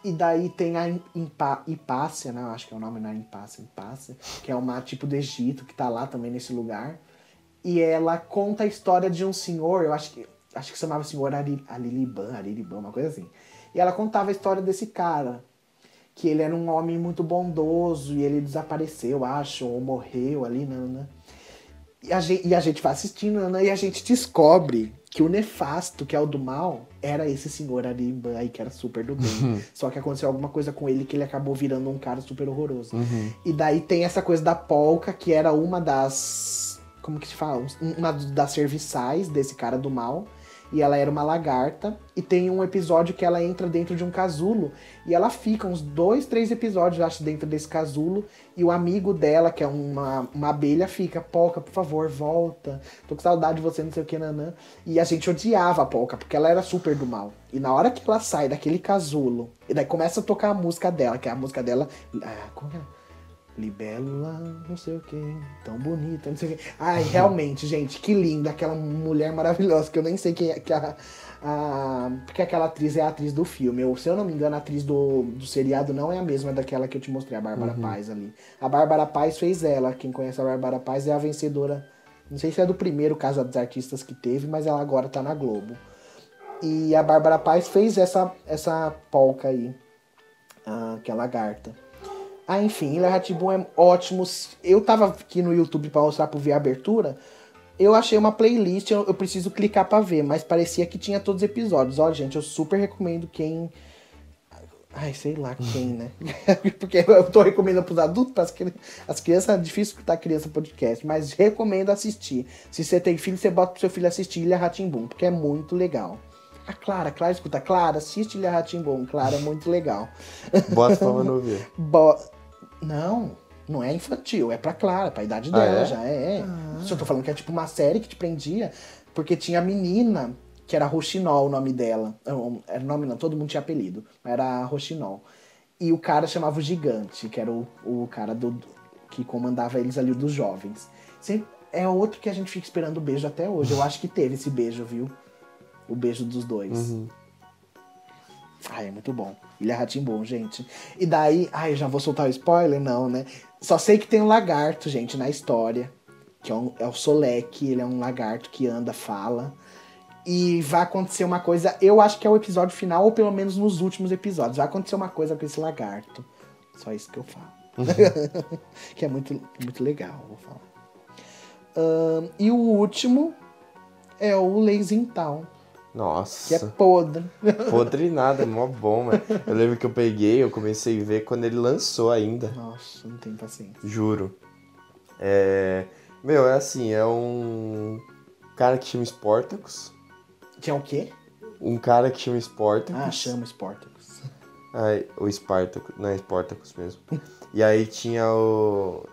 E daí tem a Impa, Hipácia, né? Eu acho que é o nome, não é Impácia, Hipácia, que é uma tipo do Egito, que tá lá também nesse lugar. E ela conta a história de um senhor, eu acho que acho que se chamava senhor Ari- Aliliban, Ariliban, uma coisa assim. E ela contava a história desse cara, que ele era um homem muito bondoso e ele desapareceu, acho, ou morreu ali, né? E a gente, e a gente vai assistindo, né? E a gente descobre que o nefasto, que é o do mal, era esse senhor Ariban aí, que era super do bem. Só que aconteceu alguma coisa com ele que ele acabou virando um cara super horroroso. E daí tem essa coisa da polca, que era uma das. Como que se fala? Uma das serviçais desse cara do mal. E ela era uma lagarta. E tem um episódio que ela entra dentro de um casulo. E ela fica uns dois, três episódios, acho, dentro desse casulo. E o amigo dela, que é uma, uma abelha, fica: Polca, por favor, volta. Tô com saudade de você, não sei o que, nanã. E a gente odiava a Polca, porque ela era super do mal. E na hora que ela sai daquele casulo, e daí começa a tocar a música dela, que é a música dela. Ah, como é? Libélula, não sei o que, tão bonita, não sei o que. Ai, realmente, gente, que linda, aquela mulher maravilhosa, que eu nem sei quem é, que a, a- porque aquela atriz é a atriz do filme. Eu, se eu não me engano, a atriz do, do seriado não é a mesma daquela que eu te mostrei, a Bárbara Paz ali. A Bárbara Paz fez ela, quem conhece a Bárbara Paz é a vencedora, não sei se é do primeiro Casa dos Artistas que teve, mas ela agora tá na Globo. E a Bárbara Paz fez essa, essa polca aí, ah, que é a lagarta. Ah, enfim, Ilha Ratibum é ótimo. Eu tava aqui no YouTube pra mostrar pra ver a abertura. Eu achei uma playlist, eu, eu preciso clicar pra ver, mas parecia que tinha todos os episódios. Ó, gente, eu super recomendo quem. Ai, sei lá quem, né? Porque eu tô recomendando pros adultos, pras as crianças, é difícil escutar criança podcast, mas recomendo assistir. Se você tem filho, você bota pro seu filho assistir Ilha Ratimbum, porque é muito legal. A Clara, Clara, escuta, Clara, assiste Ilha Ratimbum, Clara, é muito legal.
Bota pra Manu ver.
Bo... Não, não é infantil, é pra Clara, pra idade
Ah,
dela
é?
já é. Só tô falando que é tipo uma série que te prendia, porque tinha a menina que era Rochinol o nome dela. Era nome não, todo mundo tinha apelido. Mas era Rochinol. E o cara chamava o Gigante, que era o, o cara do, que comandava eles ali dos jovens. Sempre, é outro que a gente fica esperando o beijo até hoje. Eu acho que teve esse beijo, viu? O beijo dos dois. Ai, é muito bom. Ilha Ratimbom, gente. E daí, ai, já vou soltar o spoiler? Não, né? Só sei que tem um lagarto, gente, na história. Que é, um- é o Solek, ele é um lagarto que anda, fala. E vai acontecer uma coisa, eu acho que é o episódio final, ou pelo menos nos últimos episódios. Vai acontecer uma coisa com esse lagarto. Só isso que eu falo. que é muito, muito legal, vou falar. Ahn, e o último é o Lazy Town, que é
Nossa,
podre.
podre nada, é mó bom, mano. Eu lembro que eu peguei, eu comecei a ver quando ele lançou ainda.
Nossa, não tenho paciência.
Juro. É. Meu, é assim, é um cara que chama Sportacus.
Que é o quê?
Um cara que chama Sportacus.
Ah, chama Sportacus.
Ai, o Spartacus, não é Spartacus mesmo. e aí tinha o.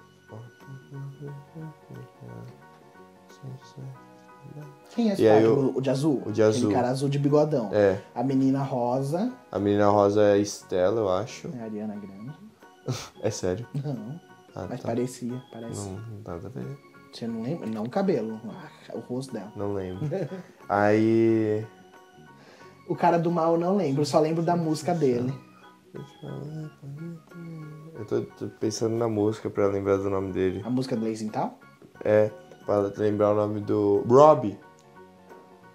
Quem é
E aí
Sportacus? O de azul?
o de azul.
Aquele cara azul de bigodão.
É,
A menina rosa
a menina rosa é a Estela, eu acho.
é a Ariana Grande.
É sério.
Não,
Ah,
mas
tá.
parecia, parece.
Não, não nada a ver.
Você não lembra? Não o cabelo, o rosto dela.
Não lembro. Aí.
O cara do mal eu não lembro, eu só lembro da música dele.
Eu tô, tô pensando na música pra lembrar do nome dele.
A música do Lazy Tal?
É, pra lembrar o nome do. Rob!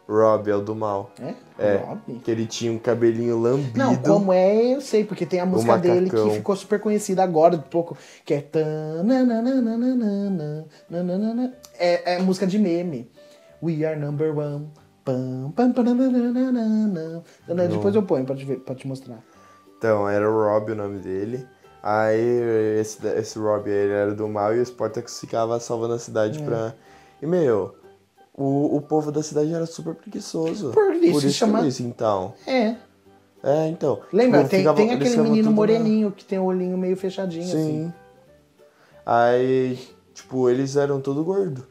Rob é o do mal.
É?
É.
Rob?
Que ele tinha um cabelinho lambido.
Não, como é, eu sei, porque tem a música dele que ficou super conhecida agora, de pouco, que é. É, é música de meme. We are number one. Pam, pam. Depois eu ponho pra te, ver, pra te mostrar.
Então, era o Rob o nome dele. Aí esse, esse Rob ele era do mal e o Sportacus ficava salvando a
É.
cidade pra. E meu, o, o povo da cidade era super preguiçoso.
Por isso
Por isso
chama-
que isso, então.
É.
É, então.
Lembra?
tipo,
tem,
ficava-
tem aquele menino
tudo na-
moreninho que tem o olhinho meio fechadinho,
Sim.
assim.
Aí, tipo, eles eram tudo gordo.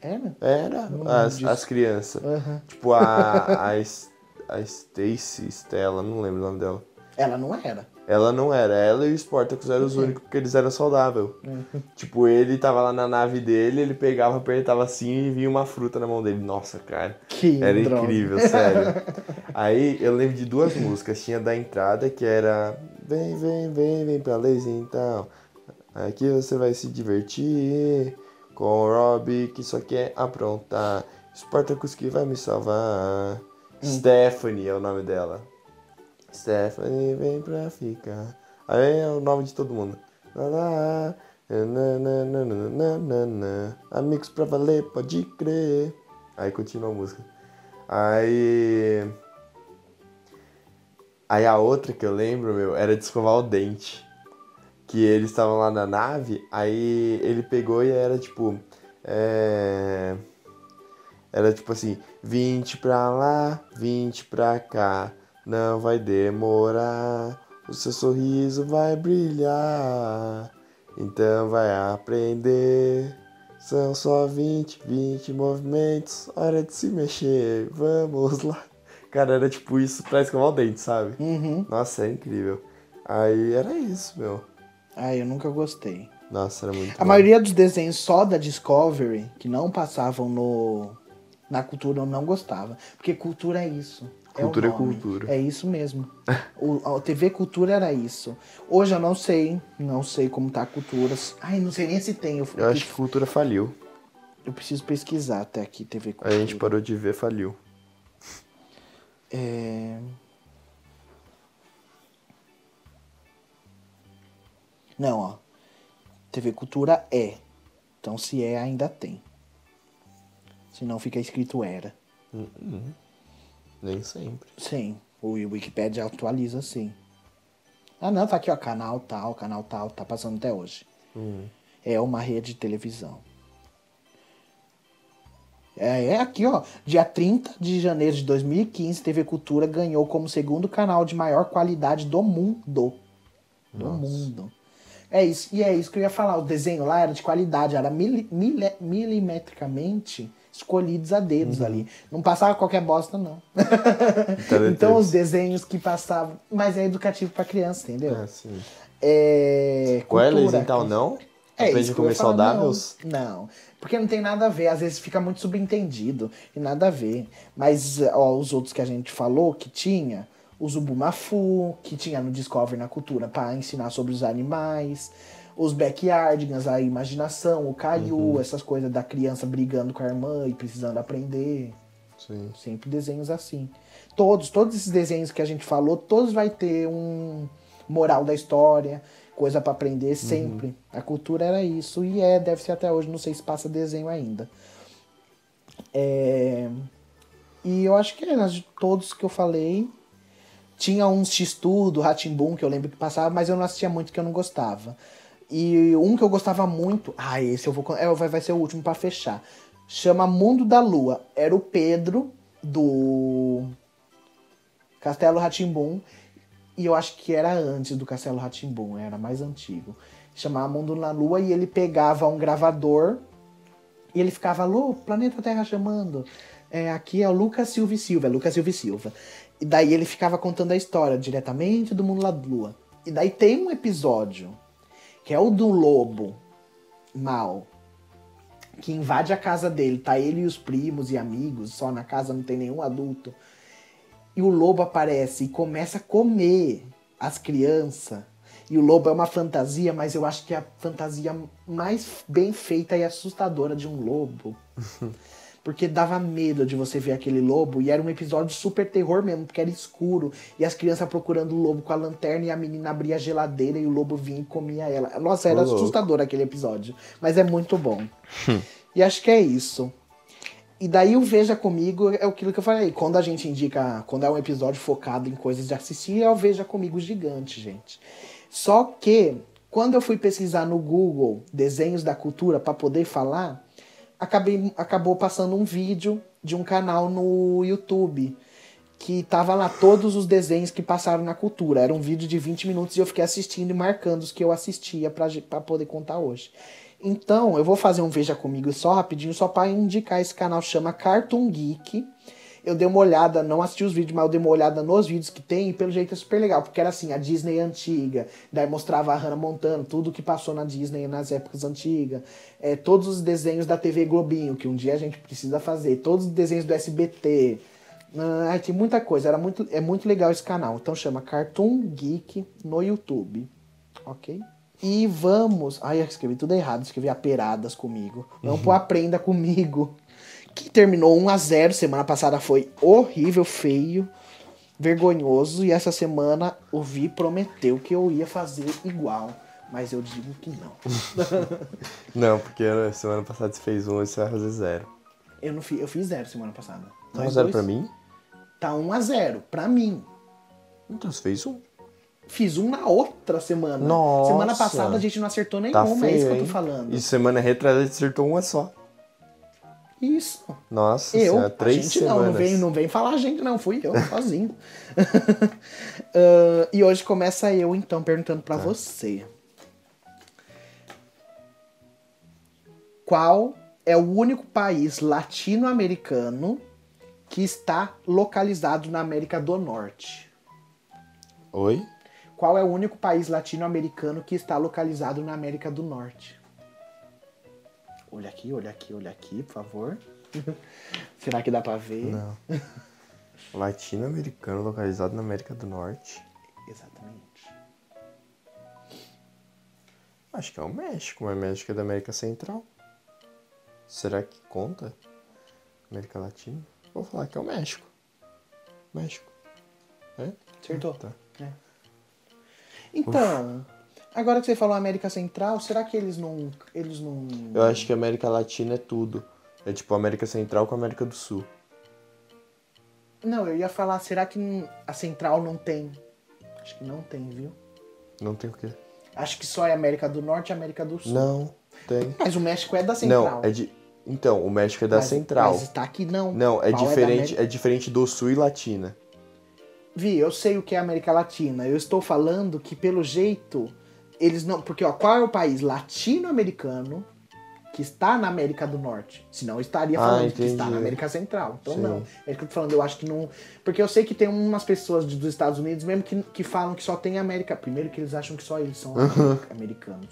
Era?
Era,
Não
as, as crianças.
Aham.
Tipo, a, a, a Stacy, Stella, não lembro o nome dela.
Ela não era.
Ela não era, ela e o Sportacus eram os únicos porque eles eram saudáveis. Tipo, ele tava lá na nave dele, ele pegava, apertava assim e vinha uma fruta na mão dele. Nossa, cara.
Que
Era
droga.
incrível, sério. Aí eu lembro de duas músicas. Tinha da entrada que era Vem, vem, vem, vem pra Lazy então. Aqui você vai se divertir com o Rob que só quer aprontar. Spartacus que vai me salvar. Stephanie é o nome dela. Stephanie vem pra ficar. Aí é o nome de todo mundo. Amigos pra valer, pode crer. Aí continua a música. Aí. Aí a outra que eu lembro, meu, era de escovar o dente. Que eles estavam lá na nave, aí ele pegou e era tipo. É. Era tipo assim, 20 pra lá, 20 pra cá, não vai demorar, o seu sorriso vai brilhar, então vai aprender. São só 20, 20 movimentos, hora de se mexer, vamos lá. Cara, era tipo isso pra escovar o dente, sabe?
Uhum.
Nossa, é incrível. Aí era isso, meu.
Ai, eu nunca gostei.
Nossa, era muito
A
bom.
maioria dos desenhos só da Discovery, que não passavam no na cultura, eu não gostava. Porque cultura é isso. O
Cultura é
nome.
cultura.
É isso mesmo. o, a TV Cultura era isso. Hoje eu não sei. Não sei como tá a cultura. Ai, não sei nem se tem. Eu,
Eu acho que cultura faliu.
eu preciso pesquisar até aqui TV
A
Cultura.
gente parou de ver, faliu.
É... Não, ó. TV Cultura é. Então, se é, ainda tem. Se não, fica escrito era.
Nem sempre.
Sim. O Wikipedia atualiza sim. Ah, não, tá aqui, ó. Canal tal, canal tal. Tá passando até hoje. É uma rede de televisão. É, é aqui, ó. Dia 30 de janeiro de 2015, TV Cultura ganhou como segundo canal de maior qualidade do mundo. Do mundo. É isso, e é isso que eu ia falar. O desenho lá era de qualidade, era mili, mili, milimetricamente escolhidos a dedos ali. Não passava qualquer bosta, não. então os desenhos que passavam. Mas é educativo pra criança, entendeu?
É, sim.
É.
Elis,
cultura,
então,
cara.
não?
É,
Aprende a comer saudáveis?
Não, não, porque não tem nada a ver. Às vezes fica muito subentendido e nada a ver. Mas ó, os outros que a gente falou que tinha, o Zubumafu, que tinha no Discovery na Cultura para ensinar sobre os animais, os Backyardigans, a imaginação, o Caillou,
Uhum.
essas coisas da criança brigando com a irmã e precisando aprender.
Sim.
Sempre desenhos assim. Todos, todos esses desenhos que a gente falou, todos vai ter um moral da história, coisa pra aprender sempre. A cultura era isso e é, deve ser até hoje, não sei se passa desenho ainda. É, E eu acho que era de todos que eu falei. Tinha uns X-Tudo, Ratimbum, que eu lembro que passava, mas eu não assistia muito que eu não gostava. E um que eu gostava muito, ah, esse eu vou é, vai, vai ser o último pra fechar. Chama Mundo da Lua. Era o Pedro do Castelo Ratimbum e eu acho que era antes do Castelo Ratimbum, era mais antigo. Chamava Mundo na Lua e ele pegava um gravador e ele ficava, alô, planeta Terra chamando. É, aqui é o Lucas Silva e Silva, é Lucas Silva e Silva. E daí ele ficava contando a história diretamente do mundo da lua. E daí tem um episódio, que é o do lobo mal, que invade a casa dele. Tá ele e os primos e amigos, só na casa não tem nenhum adulto. E o lobo aparece e começa a comer as crianças. E o lobo é uma fantasia, mas eu acho que é a fantasia mais bem feita e assustadora de um lobo. Porque dava medo de você ver aquele lobo. E era um episódio super terror mesmo, porque era escuro. E as crianças procurando o lobo com a lanterna e a menina abria a geladeira e o lobo vinha e comia ela. Nossa, era
louco.
assustador aquele episódio. Mas é muito bom. e acho que é isso. E daí o Veja Comigo é aquilo que eu falei. Quando a gente indica, quando é um episódio focado em coisas de assistir, é o Veja Comigo gigante, gente. Só que, quando eu fui pesquisar no Google desenhos da cultura para poder falar, acabei, acabou passando um vídeo de um canal no YouTube que tava lá todos os desenhos que passaram na cultura. Era um vídeo de 20 minutos e eu fiquei assistindo e marcando os que eu assistia pra poder contar hoje. Então, eu vou fazer um Veja Comigo só rapidinho, só pra indicar esse canal, chama Cartoon Geek. Eu dei uma olhada, não assisti os vídeos, mas eu dei uma olhada nos vídeos que tem e pelo jeito é super legal, porque era assim, a Disney antiga, daí mostrava a Hannah Montana, tudo que passou na Disney nas épocas antigas, é, todos os desenhos da TV Globinho, que um dia a gente precisa fazer, todos os desenhos do SBT, ah, tem muita coisa, era muito, é muito legal esse canal, então chama Cartoon Geek no YouTube, ok? E vamos. Ai, eu escrevi tudo errado, escrevi aperadas comigo. Vamos pro Aprenda Comigo. Que terminou 1 a 0 Semana passada foi horrível, feio, vergonhoso. E essa semana o Vi prometeu que eu ia fazer igual. Mas eu digo que não.
Não, porque a semana passada você fez um e você vai fazer zero.
Eu, não fiz, eu fiz zero semana passada.
Tá
Nós
zero
dois?
pra mim?
Tá 1 a 0 pra mim.
Então você fez um.
Fiz um na outra semana.
Nossa.
Semana passada a gente não acertou
Tá
nenhuma,
feio,
é isso que eu tô falando.
E semana retrasada você acertou uma só.
Isso.
Nossa
Eu,
senhora,
a
três
gente
semanas.
não, não vem, não vem falar a gente não, fui eu, sozinho. Ah, e hoje começa eu, então, perguntando
Tá.
pra você. Qual é o único país latino-americano que está localizado na América do Norte?
Oi?
Qual é o único país latino-americano que está localizado na América do Norte? Olha aqui, olha aqui, olha aqui, por favor. Será que dá pra ver?
Não. Latino-americano localizado na América do Norte.
Exatamente.
Acho que é o México, mas México é da América Central. Será que conta? América Latina? Vou falar que é o México. México. É?
Acertou.
Tá.
É. Então, agora que você falou América Central, será que eles não. Eles não.
Eu acho que América Latina é tudo. É tipo América Central com América do Sul.
Não, eu ia falar, será que a Central não tem? Acho que não tem, viu?
Não tem o quê?
Acho que só é América do Norte e América do Sul.
Não, tem.
Mas o México é da Central.
Não, é de. Então, o México é da
Mas-
Central.
Mas tá aqui não.
Não, é
da
diferente,
América-
é diferente do Sul e Latina.
Vi, eu sei o que é América Latina. Eu estou falando que, pelo jeito, Eles não. Porque, ó, qual é o país latino-americano que está na América do Norte? Senão estaria
Ah,
falando que está na América Central. Então
Sim.
não. É que eu tô falando, eu acho que não. Porque eu sei que tem umas pessoas de- dos Estados Unidos mesmo que, que falam que só tem América. Primeiro que eles acham que só eles são
Uhum.
americanos.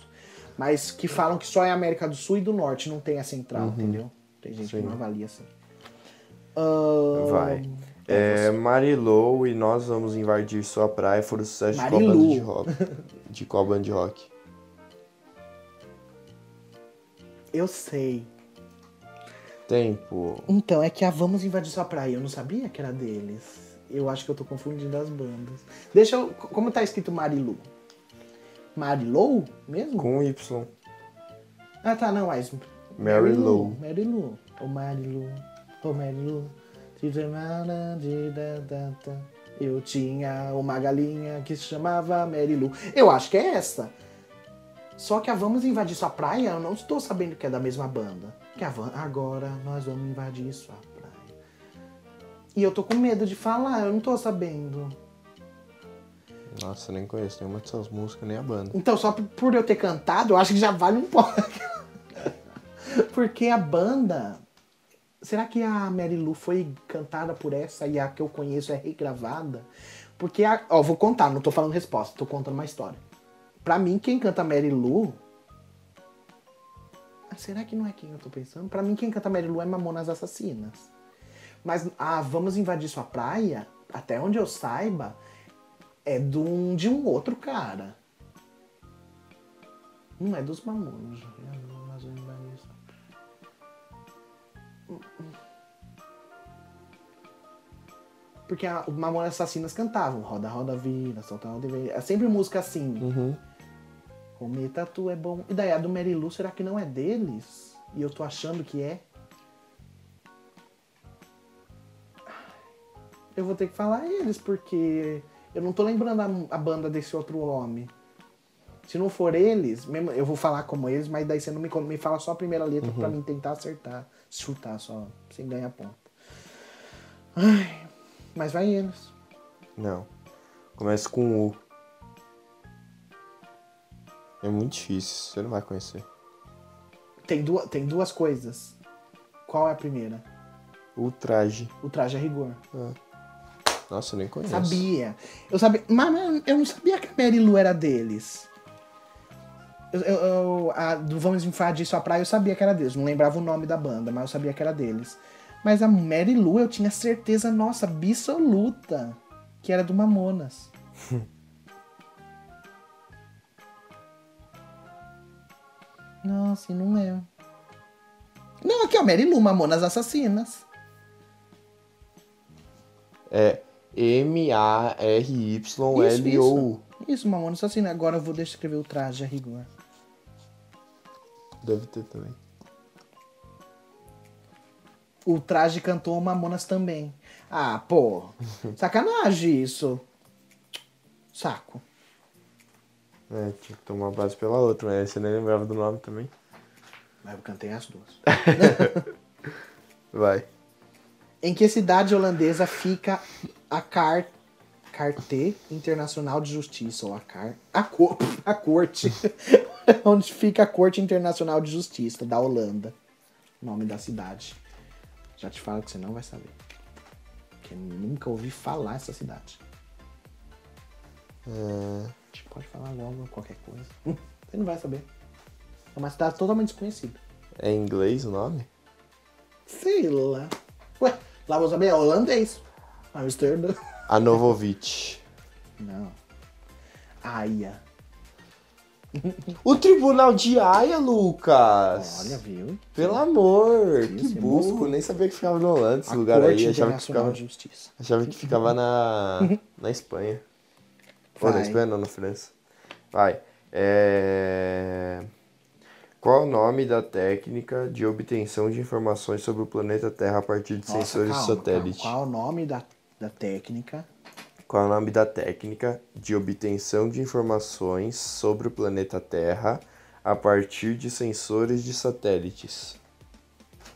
Mas que falam que só é América do Sul e do Norte, não tem a Central, entendeu? Tem gente que
Uhum. Sim.
não avalia assim. Ahn,
Vai. É, Marilou e Nós Vamos Invadir Sua Praia foram sucesso de
Marilu.
banda de rock? De qual banda de rock?
Eu sei.
Tempo.
Então, é que a Vamos Invadir Sua Praia, eu não sabia que era deles. Eu acho que eu tô confundindo as bandas. Deixa eu. Como tá escrito Marilu? Marilou mesmo?
Com Y.
Ah, tá, não, mas.
Mary Lou.
Mary Lou. Ô Marilu. Ô Marilu. Eu tinha uma galinha que se chamava Marilu. Eu acho que é essa. Só que a Vamos Invadir Sua Praia, eu não estou sabendo que é da mesma banda. Que a Van... Agora nós vamos invadir sua praia. E eu tô com medo de falar, eu não tô sabendo.
Nossa, nem conheço nenhuma de suas músicas, nem a banda.
Então, só por eu ter cantado, eu acho que já vale um pouco. Porque a banda. Será que a Mary Lou foi cantada por essa e a que eu conheço é regravada? Porque a. Ó, vou contar, não tô falando resposta, tô contando uma história. Pra mim, quem canta Mary Lou. Ah, Será que não é quem eu tô pensando? Pra mim, quem canta Mary Lou é Mamonas Assassinas. Mas a Vamos Invadir Sua Praia, até onde eu saiba, é de um, de um outro cara. Não é dos Mamonas. Mas Porque a, o Mamonas Assassinas cantavam Roda, roda, vira, solta, roda, vira. É sempre música assim.
Uhum.
Comer tatu é bom. E daí a do Mary Lou, será que não é deles? E eu tô achando que é? Eu vou ter que falar eles, porque eu não tô lembrando a, a banda desse outro homem. Se não for eles, mesmo, eu vou falar como eles, mas daí você não me, me fala só a primeira letra pra mim tentar acertar. Chutar só, sem ganhar ponto. Ai, mas vai eles.
Não. Começa com U. É muito difícil, você não vai conhecer.
Tem, duas tem duas coisas. Qual é a primeira?
O traje.
O traje a rigor.
Nossa, eu nem conheço.
Sabia. Eu sabia. Mas, mas eu não sabia que a Mary Lou era deles. Eu, eu- eu- a do Vamos Invadir Sua Praia eu sabia que era deles. Não lembrava o nome da banda, mas eu sabia que era deles. Mas a Mary Lou eu tinha certeza, nossa, absoluta, que era do Mamonas. nossa, e não é. Não, aqui ó, Mary Lou, Mamonas Assassinas.
É M-A-R-Y-L-O-U.
Isso, Mamonas Assassinas. Agora eu vou deixar escrever o traje a rigor.
Deve ter também.
O traje cantou Mamonas também. Ah, pô. Sacanagem isso. Saco.
É, tinha que tomar base pela outra, mas você nem lembrava do nome também.
Mas eu cantei as duas.
Vai.
em que cidade holandesa fica a Car... Carté Internacional de Justiça? Ou a Car... A, cor... a Corte. Onde fica a Corte Internacional de Justiça da Holanda. Nome da cidade. Já te falo que você não vai saber. Porque eu nunca ouvi falar essa cidade.
É,
A gente pode falar logo qualquer coisa. Você não vai saber. É uma cidade totalmente desconhecida.
é em inglês o nome?
Sei lá. Ué, lá vou saber, é holandês. Amsterdã.
Anovovic.
Não. Aia.
O Tribunal de Haia, Lucas!
Olha, viu?
Pelo amor, que
é
burro.
Moscou.
Nem sabia que ficava na Holanda esse
A
lugar
Corte
aí. Achava que ficava,
Justiça.
achava que ficava na, na Espanha. Ou na. Espanha, não, na França. Vai. É... Qual o nome da técnica de obtenção de informações sobre o planeta Terra a partir de
Nossa,
sensores
calma,
de satélite?
calma. Qual o nome da, da técnica?
Qual é o nome da técnica de obtenção de informações sobre o planeta Terra a partir de sensores de satélites?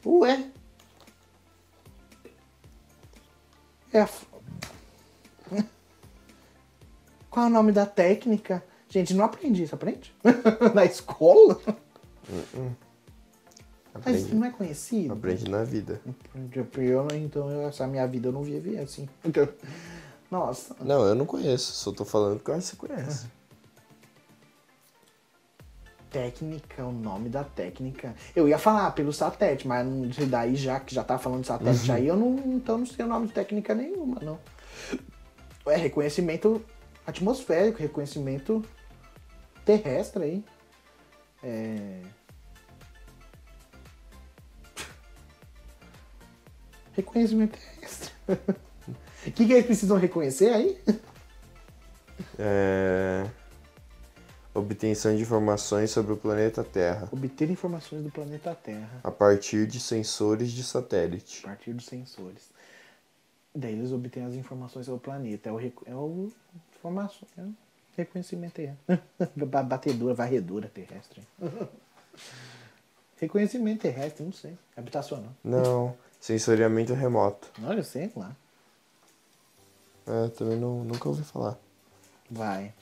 Ué. É a... Qual é o nome da técnica Gente, não aprendi isso, aprende? na escola? Mas
Aprende,
não é conhecido?
aprende na vida.
Eu, então, eu- essa minha vida eu não vivi assim. Então, Nossa.
Não, eu não conheço, só tô falando que eu acho que você conhece.
Técnica, o nome da técnica. Eu ia falar pelo satélite, mas daí já que já tá falando de satélite aí, eu não, então não sei o nome de técnica nenhuma, não. É reconhecimento atmosférico, reconhecimento terrestre aí. É... Reconhecimento terrestre. O que, que eles precisam reconhecer aí?
É... Obtenção de informações sobre o planeta Terra
Obter informações do planeta Terra.
a partir de sensores de satélite.
a partir dos sensores. Daí eles obtêm as informações sobre o planeta. É o, reco- é o informação, é o reconhecimento aí. Ba- Batedura, varredura terrestre. reconhecimento terrestre, não sei. Habitacional.
Não, sensoriamento remoto.
Olha, sei lá.
É, também não, nunca ouvi falar.
Vai.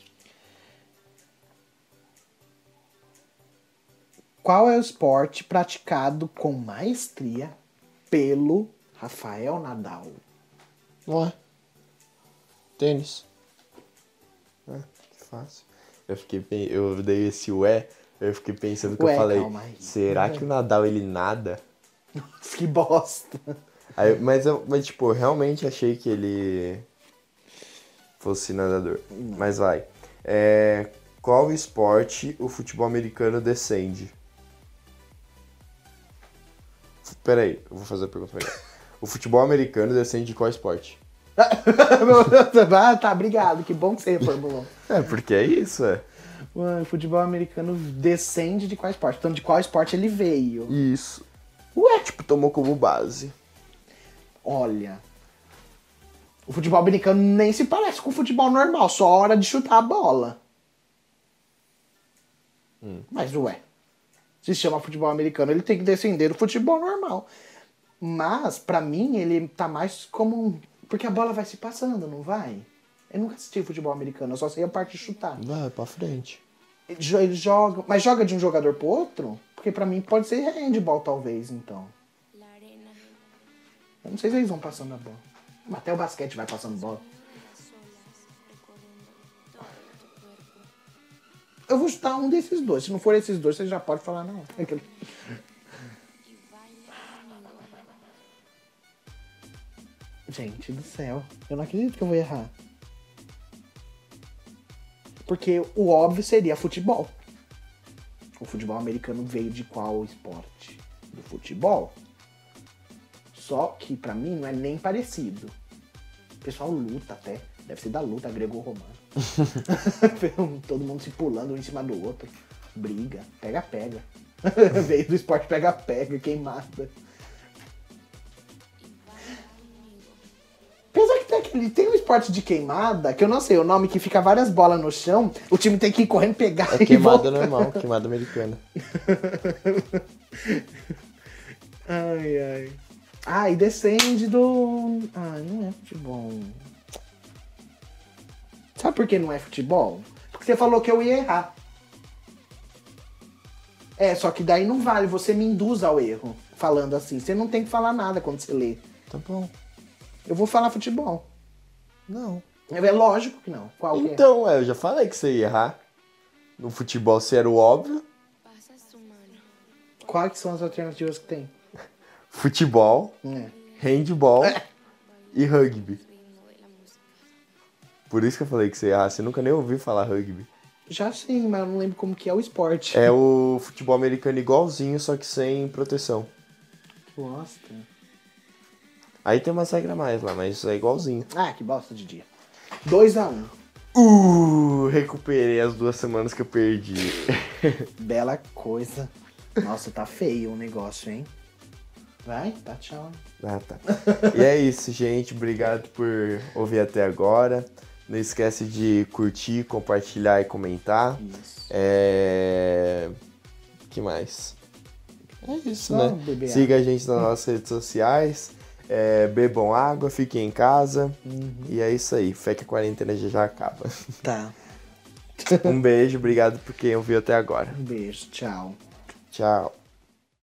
Qual é o esporte praticado com maestria pelo Rafael Nadal?
Ué. Tênis. É, que fácil. Eu fiquei eu dei esse ué, eu fiquei pensando que
Ué,
eu falei,
calma aí.
será que o Nadal ele nada?
que bosta.
Aí, mas, eu, mas, tipo, eu realmente achei que ele fosse nadador. Mas vai. É, qual esporte o futebol americano descende? Peraí, eu vou fazer a pergunta melhor. O futebol americano descende de qual esporte?
ah, tá, obrigado. Que bom que você reformulou.
É, porque é isso, é.
O futebol americano descende de qual esporte? Então, de qual esporte ele veio?
Isso. Ué, tipo, tomou como base.
Olha. O futebol americano nem se parece com o futebol normal, só a hora de chutar a bola. Mas, ué. Se chama futebol americano, ele tem que descender do futebol normal. Mas, pra mim, ele tá mais como um. Porque a bola vai se passando, não vai? Eu nunca assisti futebol americano, eu só sei a parte de chutar.
Vai, pra frente.
Eles jo- eles jogam. Mas joga de um jogador pro outro? Porque pra mim pode ser handball, talvez, então. Eu não sei se eles vão passando a bola. Até o basquete vai passando bola. Eu vou chutar um desses dois. Se não for esses dois, você já pode falar, não. Aquele-
conmigo.
Gente do céu. Eu não acredito que eu vou errar. Porque o óbvio seria futebol. O futebol americano veio de qual esporte? Do futebol. Só que pra mim não é nem parecido. O pessoal luta até. Deve ser da luta grego-romana. Todo mundo se pulando um em cima do outro. Briga. Pega-pega. veio do esporte pega-pega, queimada. Apesar que tem, aquele, tem um esporte de queimada, que eu não sei o nome, que fica várias bolas no chão, o time tem que ir correndo pegar
É queimada normal, queimada americana.
Ai, ai. Ah, e descende do. Ah, não é futebol. Sabe por que não é futebol? Porque você falou que eu ia errar. É, só que daí não vale, você me induz ao erro. Falando assim. Você não tem que falar nada quando você lê.
Tá bom.
Eu vou falar futebol.
Não.
É lógico que não. Qual é?
Então, ué, eu já falei que você ia errar. No futebol, se era o óbvio.
Quais são as alternativas que tem?
Futebol,
É.
handball e rugby. Por isso que eu falei que você. Você nunca nem ouviu falar rugby.
Já sim, mas eu não lembro como que é o esporte.
É o futebol americano igualzinho, só que sem proteção.
Bosta.
Aí tem umas regras a mais lá, mas é igualzinho.
Ah, que bosta de dia. 2x1.
Uh, recuperei as duas semanas que eu perdi.
Bela coisa. Nossa, tá feio o negócio, hein? Vai, tá tchau.
Ah, tá. E é isso, gente. Obrigado por ouvir até agora. Não esquece de curtir, compartilhar e comentar.
Isso.
É. que mais? É isso,
Só
né? Siga a gente nas nossas redes sociais. É, bebam água, fiquem em casa.
Uhum.
E é isso aí. Fé que a quarentena já, já acaba.
Tá.
Um beijo, obrigado por quem ouviu até agora.
Um beijo, tchau.
Tchau.